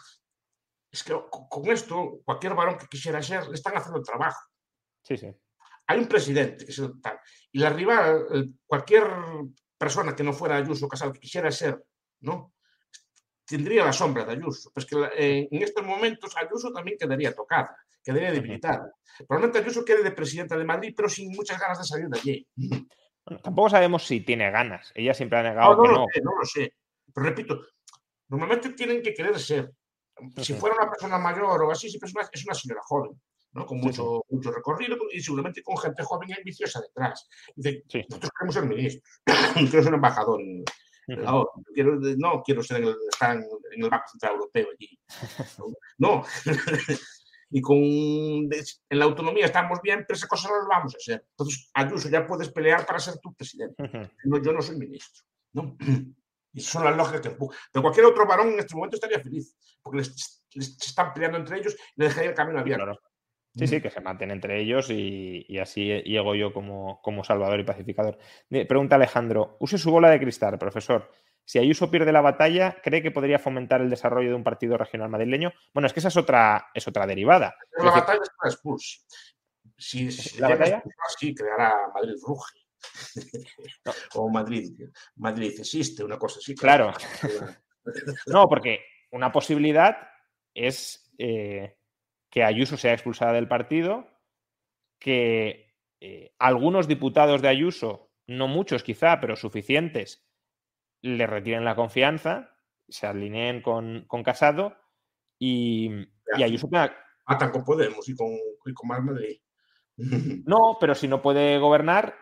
Es que con esto, cualquier varón que quisiera ser, le están haciendo el trabajo. Sí, sí. Hay un presidente que es el tal, y la rival, cualquier persona que no fuera Ayuso Casado que quisiera ser, ¿no? tendría la sombra de Ayuso. Pues que eh, en estos momentos Ayuso también quedaría tocada, quedaría debilitada. Probablemente Ayuso quede de presidenta de Madrid, pero sin muchas ganas de salir de allí. tampoco sabemos si tiene ganas. Ella siempre ha negado no, no que no. Lo sé, no lo sé. Pero repito, normalmente tienen que querer ser. Si fuera una persona mayor o así, es una, señora joven. ¿no? con mucho, mucho recorrido y seguramente con gente joven y ambiciosa detrás. Dice, nosotros queremos ser ministros, <clears throat> quiero ser embajador no, quiero, no quiero ser en el, estar en, el Banco Central Europeo allí. No. <laughs> <laughs> y con en la autonomía estamos bien, pero esa cosa no lo vamos a hacer. Entonces, Ayuso, ya puedes pelear para ser tu presidente. no, yo no soy ministro. ¿no? <clears throat> Y son las lógicas que empujan. Pero cualquier otro varón en este momento estaría feliz, porque les, están peleando entre ellos y le dejaría el camino abierto. Sí, sí, que se maten entre ellos y, así llego yo como, como, salvador y pacificador. Pregunta Alejandro, use su bola de cristal, profesor. Si Ayuso pierde la batalla, ¿cree que podría fomentar el desarrollo de un partido regional madrileño? Bueno, es que esa es otra, es otra derivada. la batalla es para expulse. Si, ¿La batalla? sí, creará Madrid ruge. <laughs> o Madrid, Madrid existe, una cosa así. Claro. <laughs> no, porque una posibilidad es eh, que Ayuso sea expulsada del partido, que eh, algunos diputados de Ayuso, no muchos quizá, pero suficientes, le retiren la confianza, se alineen con, Casado y, y Ayuso Atan con Podemos y con, y con Más Madrid. No, pero si no puede gobernar,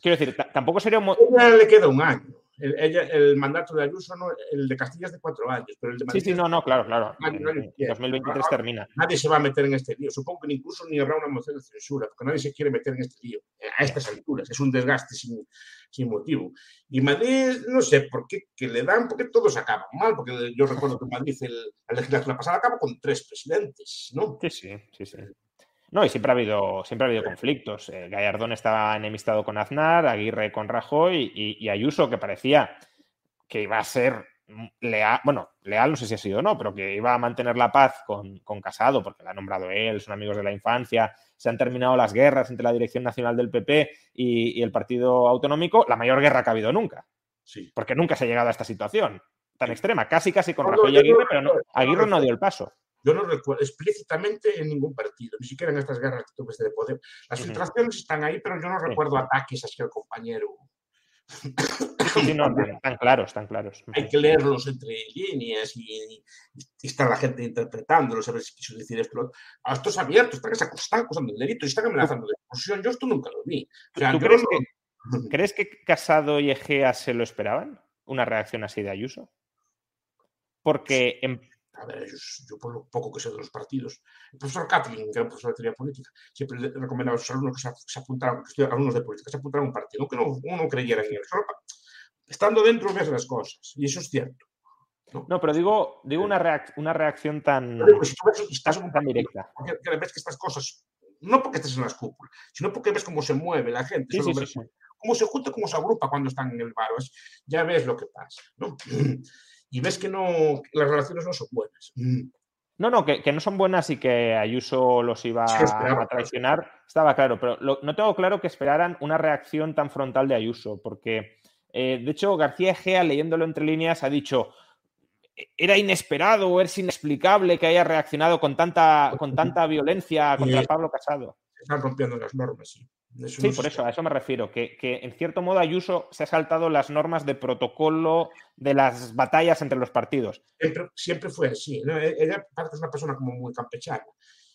quiero decir, tampoco sería un... le queda un año. El, el mandato de Ayuso, no, el de Castilla es de cuatro años, pero el de Madrid Sí, sí, no, no, claro, claro. 2023 termina. Nadie se va a meter en este lío. Supongo que incluso ni habrá una moción de censura, porque nadie se quiere meter en este lío eh, a estas alturas. Es un desgaste sin, sin motivo. Y Madrid, no sé por qué que le dan, porque todos acaban mal, porque yo recuerdo que Madrid, el, la legislatura pasada, acabó con tres presidentes, ¿no? Sí, sí, sí, sí. No, y siempre ha habido, siempre ha habido conflictos. Eh, Gallardón estaba enemistado con Aznar, Aguirre con Rajoy y, Ayuso, que parecía que iba a ser leal, bueno, leal no sé si ha sido o no, pero que iba a mantener la paz con, Casado, porque la ha nombrado él, son amigos de la infancia, se han terminado las guerras entre la Dirección Nacional del PP y, el Partido Autonómico, la mayor guerra que ha habido nunca. Sí. Porque nunca se ha llegado a esta situación tan extrema, casi casi con Rajoy y Aguirre, pero no, Aguirre no dio el paso. Yo no recuerdo explícitamente en ningún partido, ni siquiera en estas guerras que de poder. Las filtraciones están ahí, pero yo no recuerdo ataques hacia el compañero. Sí, no, <laughs> están claros, están claros. Hay que leerlos entre líneas y, está la gente interpretándolos, a ver si quiso decir esto. Ah, esto es abierto, están, están acusando el delito y están amenazando de expulsión. Yo esto nunca lo vi. ¿Tú crees, que, ¿Crees que Casado y Egea se lo esperaban? ¿Una reacción así de Ayuso? Porque en, a ver, yo, por lo poco que sé de los partidos, el profesor Kathleen, que era un profesor de teoría política, siempre le recomendaba a sus alumnos que se, apuntaran, que alumnos de política, se apuntaran a un partido, aunque no, uno creyera en él. Solo estando dentro ves las cosas, y eso es cierto. No, pero digo, digo una, una reacción tan, tú ves, estás tan directa. Porque ves que estas cosas, no porque estés en las cúpulas, sino porque ves cómo se mueve la gente, cómo se junta, cómo se agrupa cuando están en el bar, ya ves lo que pasa. ¿no? <clears throat> y ves que no, las relaciones no son buenas. Mm. No, no, que, no son buenas y que Ayuso los iba a traicionar, estaba claro, pero no tengo claro que esperaran una reacción tan frontal de Ayuso, porque eh, de hecho García Egea, leyéndolo entre líneas, ha dicho, era inesperado o es inexplicable que haya reaccionado con tanta, con tanta violencia contra Pablo Casado. Están rompiendo las normas, sí sí, por eso, a eso me refiero, que, en cierto modo Ayuso se ha saltado las normas de protocolo de las batallas entre los partidos. Siempre, fue así, e, Ella parece una persona como muy campechana.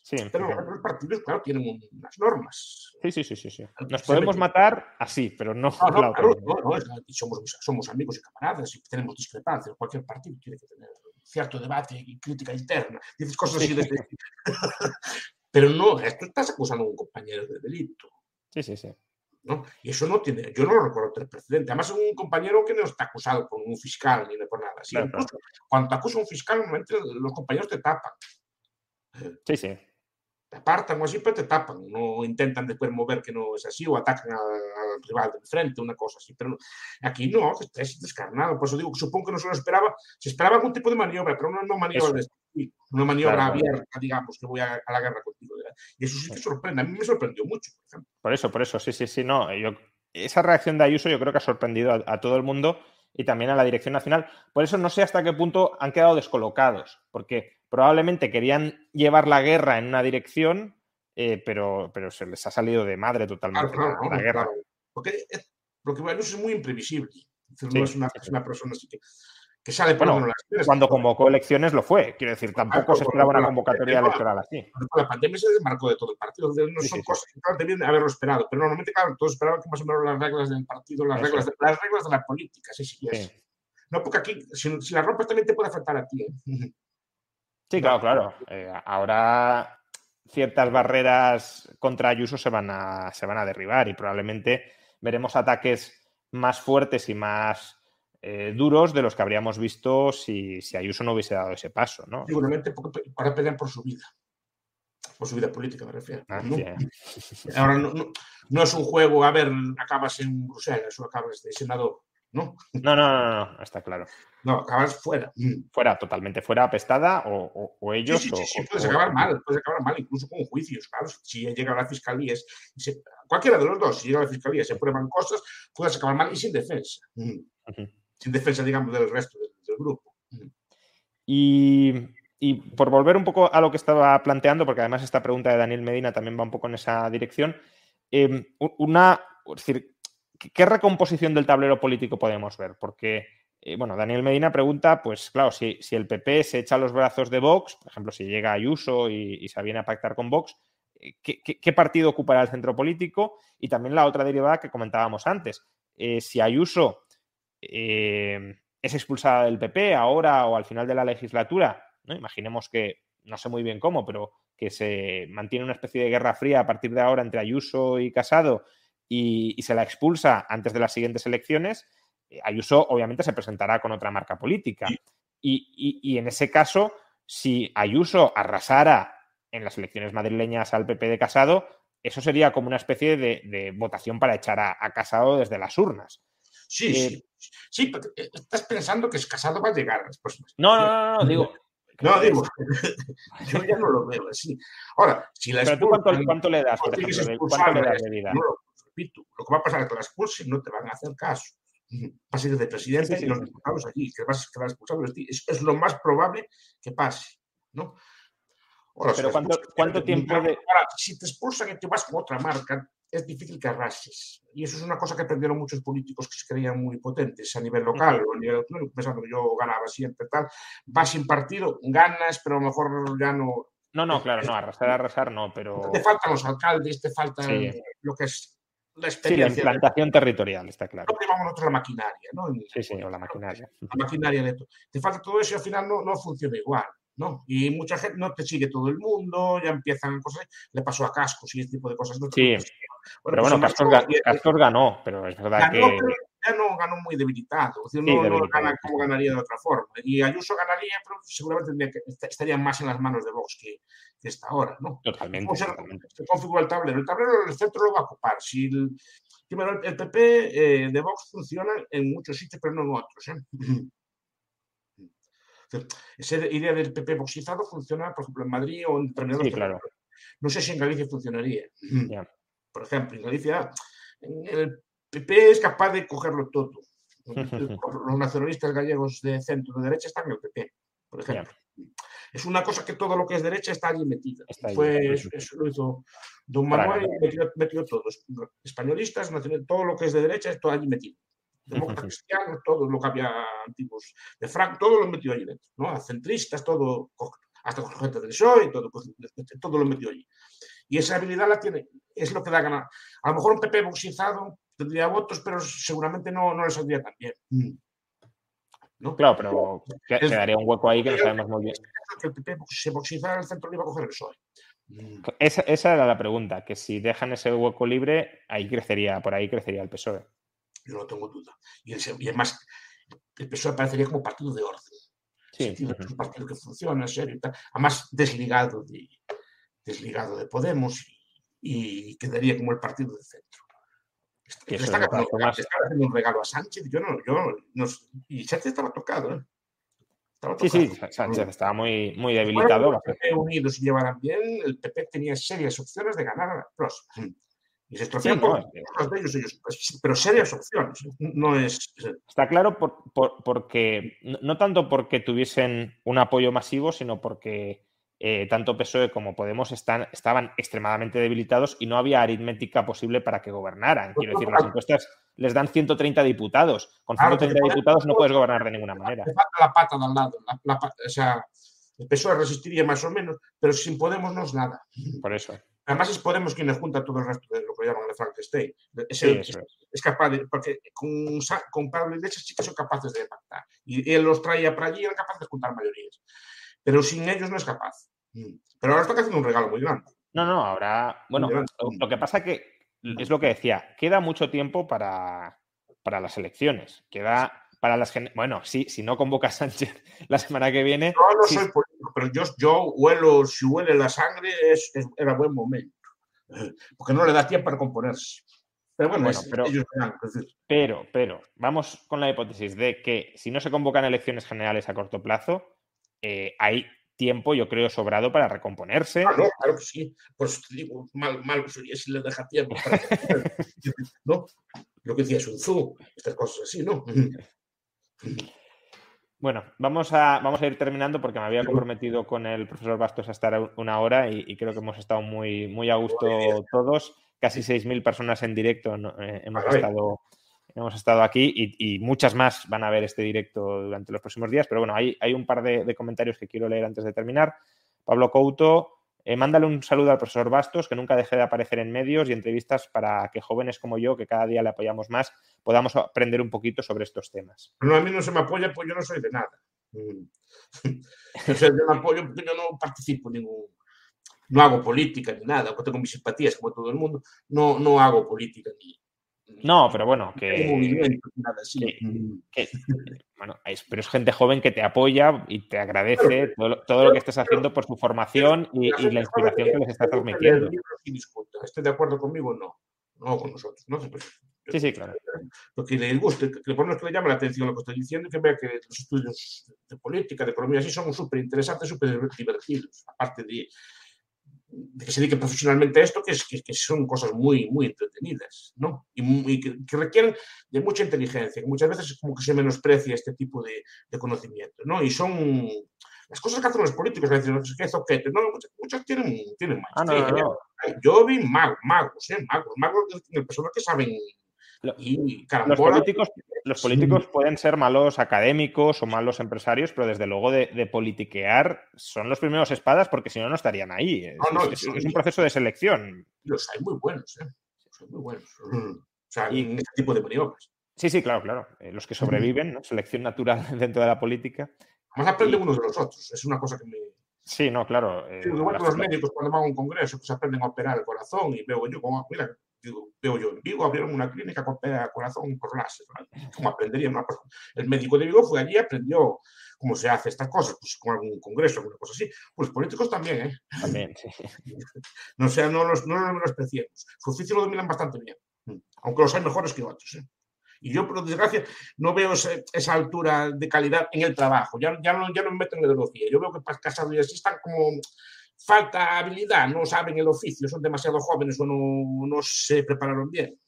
Sí, pero los partidos, claro, tienen unas normas. Sí, sí, sí, sí. Nos podemos matar así, pero no. No, no, claro, no, somos, somos amigos y camaradas y tenemos discrepancias. Cualquier partido tiene que tener cierto debate y crítica interna. Dices cosas así de... <laughs> pero no, tú estás acusando a un compañero de delito. Sí, sí, sí. ¿no? Y eso no tiene, yo no lo recuerdo tener precedente. Además, es un compañero que no está acusado por un fiscal ni por nada. ¿sí? Cuando te acusa un fiscal, normalmente los compañeros te tapan. Sí, sí te apartan o así, pero te tapan, no intentan después mover que no es así o atacan al, rival de frente, una cosa así. Pero aquí no, es descarnado. Por eso digo que supongo que no se lo esperaba. Se esperaba algún tipo de maniobra, pero no, no maniobra de una maniobra abierta, digamos, que voy a, la guerra contigo. Y eso sí te sorprende. A mí me sorprendió mucho, por ejemplo. Por eso, por eso, sí, sí, sí, no. Yo, esa reacción de Ayuso yo creo que ha sorprendido a todo el mundo y también a la Dirección Nacional. Por eso no sé hasta qué punto han quedado descolocados, porque probablemente querían llevar la guerra en una dirección, eh, pero, pero se les ha salido de madre totalmente la, guerra. Porque, lo que es muy imprevisible. No es una, persona así que, que sale por bueno, las Cuando convocó elecciones lo fue. Quiero decir, tampoco se esperaba una convocatoria electoral así. La pandemia se desmarcó de todo el partido. No son cosas que debían haberlo esperado. Pero normalmente, claro, todos esperaban que más o menos las reglas del partido, las, reglas de, las reglas de la política, sí, sí, No, porque aquí, si, si la ropa también te puede afectar a ti. ¿eh? <laughs> Sí, claro, claro. Eh, ahora ciertas barreras contra Ayuso se van, a, se van a derribar y probablemente veremos ataques más fuertes y más eh, duros de los que habríamos visto si, Ayuso no hubiese dado ese paso, ¿no? Seguramente para pelear por su vida. Por su vida política, me refiero. Ah, ahora no, es un juego, a ver, acabas en Bruselas o acabas de senador. ¿no? No, no, no, no, está claro. No, acabas fuera. Mm. Fuera, totalmente fuera, apestada, o, o, ellos. Sí, sí, sí, puedes acabar mal, puedes acabar mal, incluso con juicios, claro. Si llega a la fiscalía, cualquiera de los dos, si llega a la fiscalía, se prueban cosas, puedes acabar mal y sin defensa. Mm. Sin defensa, digamos, del resto del, grupo. Y, y, por volver un poco a lo que estaba planteando, porque además esta pregunta de Daniel Medina también va un poco en esa dirección, eh, una, es decir, ¿qué recomposición del tablero político podemos ver? Porque, eh, bueno, Daniel Medina pregunta, pues claro, si, el PP se echa los brazos de Vox, por ejemplo, si llega Ayuso y, se viene a pactar con Vox, eh, ¿qué, partido ocupará el centro político? Y también la otra derivada que comentábamos antes. Si Ayuso es expulsada del PP ahora o al final de la legislatura, ¿no? imaginemos que, no sé muy bien cómo, pero que se mantiene una especie de guerra fría a partir de ahora entre Ayuso y Casado y, se la expulsa antes de las siguientes elecciones, eh, Ayuso obviamente se presentará con otra marca política. Y, en ese caso, si Ayuso arrasara en las elecciones madrileñas al PP de Casado, eso sería como una especie de, votación para echar a, Casado desde las urnas. Sí, eh, sí. Sí, eh, estás pensando que Casado va a llegar a las No, no, no, no, digo. <laughs> No, digo, <laughs> yo ya no lo veo así. Ahora, si la Pero tú cuánto, le das, por ejemplo? ¿Cuánto le das de vida? repito, lo que va a pasar es que la expulsen no te van a hacer caso. Va a ser de presidente y los diputados allí, que vas a quedar expulsado Es, es, lo más probable que pase, ¿no? Pero ¿cuánto, cuánto tiempo de...? Ahora, si te expulsan y te vas con otra marca, es difícil que arrases. Y eso es una cosa que aprendieron muchos políticos que se creían muy potentes a nivel local o a nivel autonómico, pensando que yo ganaba siempre, tal. Vas sin partido, ganas, pero a lo mejor ya no... No, no, claro, no, arrasar, arrasar no, pero... Te faltan los alcaldes, te falta Sí. lo que es la Sí, la experiencia. implantación territorial, está claro. No llamamos nosotros la maquinaria, ¿no? Sí, sí, o la maquinaria. la maquinaria de todo. Te falta todo eso y al final no, no funciona igual, ¿no? Y mucha gente no te sigue todo el mundo, ya empiezan cosas, le pasó a Cascos y ese tipo de cosas. ¿no? Sí, Pero bueno, pues, Castor, ga- Castor ganó, pero es verdad ganó, que... pero ya no ganó muy debilitado, Sí, no, no debilitado, gana como ganaría de otra forma. Y Ayuso ganaría, pero seguramente tendría que, estaría más en las manos de Vox que, que está ahora, ¿no? Totalmente, ¿Cómo se, totalmente. se configura el tablero? El tablero del centro lo va a ocupar. Si el, primero, el PP eh, de Vox funciona en muchos sitios, pero no en otros. ¿eh? Esa idea del PP boxizado funciona, por ejemplo, en Madrid o en determinados Sí, claro. No sé si en Galicia funcionaría. Ya. Por ejemplo, en Galicia el PP es capaz de cogerlo todo. <laughs> Los nacionalistas gallegos de centro de derecha están en el PP, por ejemplo. Es una cosa que todo lo que es derecha está allí metido. Está Fue, eso, lo hizo Don. Manuel, metió, metió todos. Españolistas, todo lo que es de derecha, es todo allí metido. Demócratas <laughs> cristianos, todo lo que había antiguos de Frank, todo lo metió allí dentro. ¿no? A centristas, todo, hasta con gente del PSOE, todo, todo lo metió allí. Y esa habilidad la tiene, es lo que da ganar. A lo mejor un PP boxizado tendría votos, pero seguramente no, no le saldría tan bien. ¿no? Claro, pero El- quedaría un hueco ahí que no sabemos muy bien. que el PP se boxizara el centro iba a coger el PSOE. Esa, esa era la pregunta, que si dejan ese hueco libre, ahí crecería, por ahí crecería el PSOE. Yo no tengo duda. Y, el- y además, el PSOE parecería como partido de orden. Sí. es un partido que funciona, serio y tal. Además, desligado de, desligado de Podemos y, y quedaría como el partido de centro. Que Le todas haciendo, un regalo a Sánchez. Yo no, yo no, y Sánchez estaba tocado, ¿eh? Estaba Sí, sí. Sánchez estaba muy, muy Bueno, debilitado. el PP unidos y llevaran bien, el PP tenía serias opciones de ganar a la PROS. Y se estropean Sí, no, por es que- los de ellos, ellos, pues, pero serias opciones. No es. Está claro por- por- porque, no, tanto porque tuviesen un apoyo masivo, sino porque eh, tanto PSOE como Podemos están, estaban extremadamente debilitados y no había aritmética posible para que gobernaran. Quiero decir, las encuestas les dan 130 diputados. Con Claro, 130 porque diputados no puedes gobernar de ninguna manera. Le falta la pata de al lado. La, la pa- o sea, el PSOE resistiría más o menos, pero sin Podemos no es nada. Por eso. Además es Podemos quien le junta todo el resto de lo que llaman el Frankenstein. Es, Sí, es. es capaz de, porque con, con Pablo Iglesias sí que son capaces de pactar. Y él los traía para allí y era capaz de juntar mayorías. Pero sin ellos no es capaz. Pero ahora está haciendo un regalo muy grande. No, no, ahora. Bueno, lo que pasa que es lo que decía, queda mucho tiempo para, para las elecciones. Queda para las. Bueno, sí, si no convoca a Sánchez <laughs> la semana que viene. Yo no sí, soy político, pero yo, yo huelo, si huele la sangre, es, es- era buen momento. <laughs> Porque no le da tiempo para componerse. Pero bueno, Bueno, es- pero- ellos decir, Pero, pero, vamos con la hipótesis de que si no se convocan elecciones generales a corto plazo, eh, hay tiempo, yo creo, sobrado para recomponerse. Ah, no, claro que sí. Pues digo, mal, mal sería si le deja tiempo. para. <laughs> ¿No? Lo que decía Sun Tzu, estas cosas así, ¿no? Bueno, vamos a, vamos a ir terminando porque me había comprometido con el profesor Bastos a estar una hora y, y creo que hemos estado muy, muy a gusto todos. Casi 6.000 personas en directo. Eh, hemos, estado, hemos estado aquí y, y muchas más van a ver este directo durante los próximos días. Pero bueno, hay, hay un par de, de comentarios que quiero leer antes de terminar. Pablo Couto, eh, mándale un saludo al profesor Bastos, que nunca deje de aparecer en medios y entrevistas para que jóvenes como yo, que cada día le apoyamos más, podamos aprender un poquito sobre estos temas. No, a mí no se me apoya, pues yo no soy de nada. Mm. <laughs> O sea, yo no apoyo porque yo no participo en ningún. No hago política ni nada, tengo mis simpatías como todo el mundo, no, no hago política ni. No, pero bueno, que, nada bueno, es- pero es gente joven que te apoya y te agradece todo, lo- todo lo que estás haciendo por su formación y, y la inspiración que les estás transmitiendo. ¿Esté de acuerdo conmigo? No. No con nosotros. ¿no? Pues, Sí, sí, claro. lo que le guste, que, que por lo que le llame la atención lo que estoy diciendo que vea que los estudios de política, de economía, sí son súper interesantes, súper divertidos, aparte de, de que se dediquen profesionalmente a esto, que, es, que, que son cosas muy, muy entretenidas, ¿no? Y, muy- que, que requieren de mucha inteligencia, que muchas veces como que se menosprecia este tipo de, de conocimiento, ¿no? Y son, las cosas que hacen los políticos, es decir, que zoquete, no, muchas, muchas tienen, tienen Ah, maestría. no, no, no. ¿eh? Yo vi magos, magos, ¿eh? magos, magos de personas que saben y Los políticos, los políticos pueden ser malos académicos o malos empresarios, pero desde luego de, de politiquear son los primeros espadas porque si no, no estarían ahí. Es, No, no, es- sí. es un proceso de selección. Los hay muy buenos, ¿eh? Los hay muy buenos. O sea, Y- en este tipo de maniobras. Sí, sí, claro, claro. Eh, los que sobreviven, ¿no? selección natural <laughs> dentro de la política. Además aprenden Y- unos de los otros. Es una cosa que me... Sí, no, claro. eh, Digo, igual que los médicos cuando van a un congreso que se aprenden a operar el corazón y veo yo como, mira, digo, veo yo en Vigo abrieron una clínica el corazón por láser. ¿no? ¿Cómo aprendería una cosa? El médico de Vigo fue allí y aprendió cómo se hace estas cosas, pues con algún congreso, alguna cosa así. Pues políticos también, ¿eh? También, sí. <laughs> No, sea, no los, no los menospreciemos. Su oficio lo dominan bastante bien, mm, aunque los hay mejores que otros. ¿eh? Y yo, por desgracia, no veo ese- esa altura de calidad en el trabajo. Ya, ya, no, ya no me meto en la ideología. Yo veo que para Casado y así están como falta habilidad, no saben el oficio, son demasiado jóvenes o no, no se prepararon bien.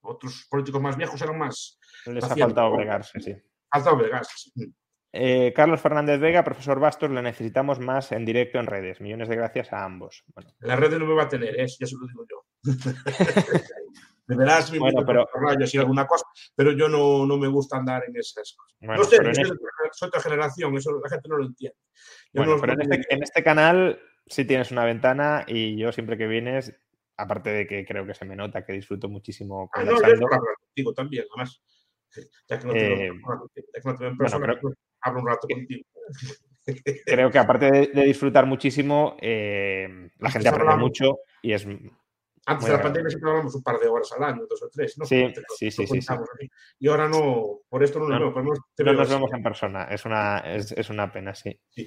Otros políticos más viejos eran más Les ha faltado bregarse, sí. falta obligarse. Mm. Eh, Carlos Fernández Vega, profesor Bastos, le necesitamos más en directo en redes. Millones de gracias a ambos. Bueno, En las redes no me va a tener, ¿eh? ya se lo digo yo. <laughs> De verdad, si Bueno, pero- rayos y alguna cosa, pero yo no, no me gusta andar en esas cosas. bueno, no sé, soy, este- otra generación, eso la gente no lo entiende. Yo Bueno, no- pero en este, en este canal sí tienes una ventana y yo siempre que vienes, aparte de que creo que se me nota que disfruto muchísimo Ah, no, conversando, hablar contigo también, además. Sí, Ya que no te veo Eh, en persona, no veo en bueno, persona, pero- pues, hablo un rato contigo. creo que aparte de, de disfrutar muchísimo, eh, la gente aprende mucho y es... Antes Muy de la pandemia siempre hablábamos un par de horas al año, dos o tres, ¿no? Sí, sí, sí, sí. Y ahora no, por esto no nos No, vemos, te No veo nos así. vemos en persona, es una, es, es una pena, sí. Sí.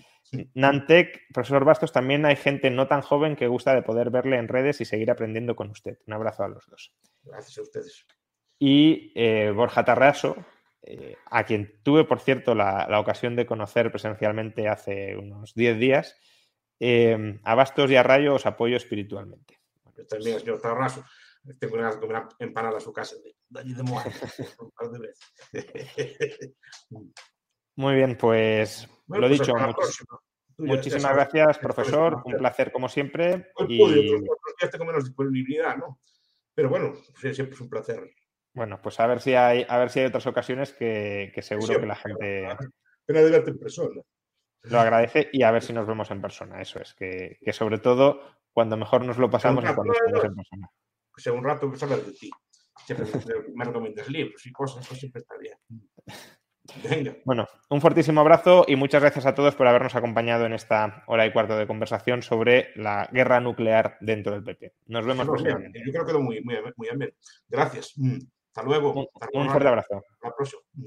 Nantec, profesor Bastos, también hay gente no tan joven que gusta de poder verle en redes y seguir aprendiendo con usted. Un abrazo a los dos. Gracias a ustedes. Y eh, Borja Tarraso, eh, a quien tuve, por cierto, la, la ocasión de conocer presencialmente hace unos 10 días. eh, a Bastos y a Rayo os apoyo espiritualmente. También, señor Tarraso, tengo ganas de comer empanada a su casa de, de allí de Moa, <laughs> un par de veces. <laughs> Muy bien, pues Bueno, lo pues dicho, muchísimas sabes, gracias, profesor. Un placer como siempre. Hoy Y pude, otros, otros días tengo menos disponibilidad, ¿no? Pero bueno, siempre es un placer. bueno, pues a ver si hay, a ver si hay otras ocasiones que, que seguro que la gente Pena de verte en persona. lo agradece y a ver si nos vemos en persona. Eso es, que, que sobre todo cuando mejor nos lo pasamos es cuando estamos en persona. Que sea un rato que saber de ti. Siempre me- recomiendas libros y cosas, eso siempre está bien. Venga, Bueno, un fortísimo abrazo y muchas gracias a todos por habernos acompañado en esta hora y cuarto de conversación sobre la guerra nuclear dentro del PP. Nos vemos no, bien, próximamente. yo creo que quedó muy, muy, muy ameno. Gracias. Mm. Hasta luego. Un, Hasta un luego. fuerte abrazo. Hasta la próxima. Mm.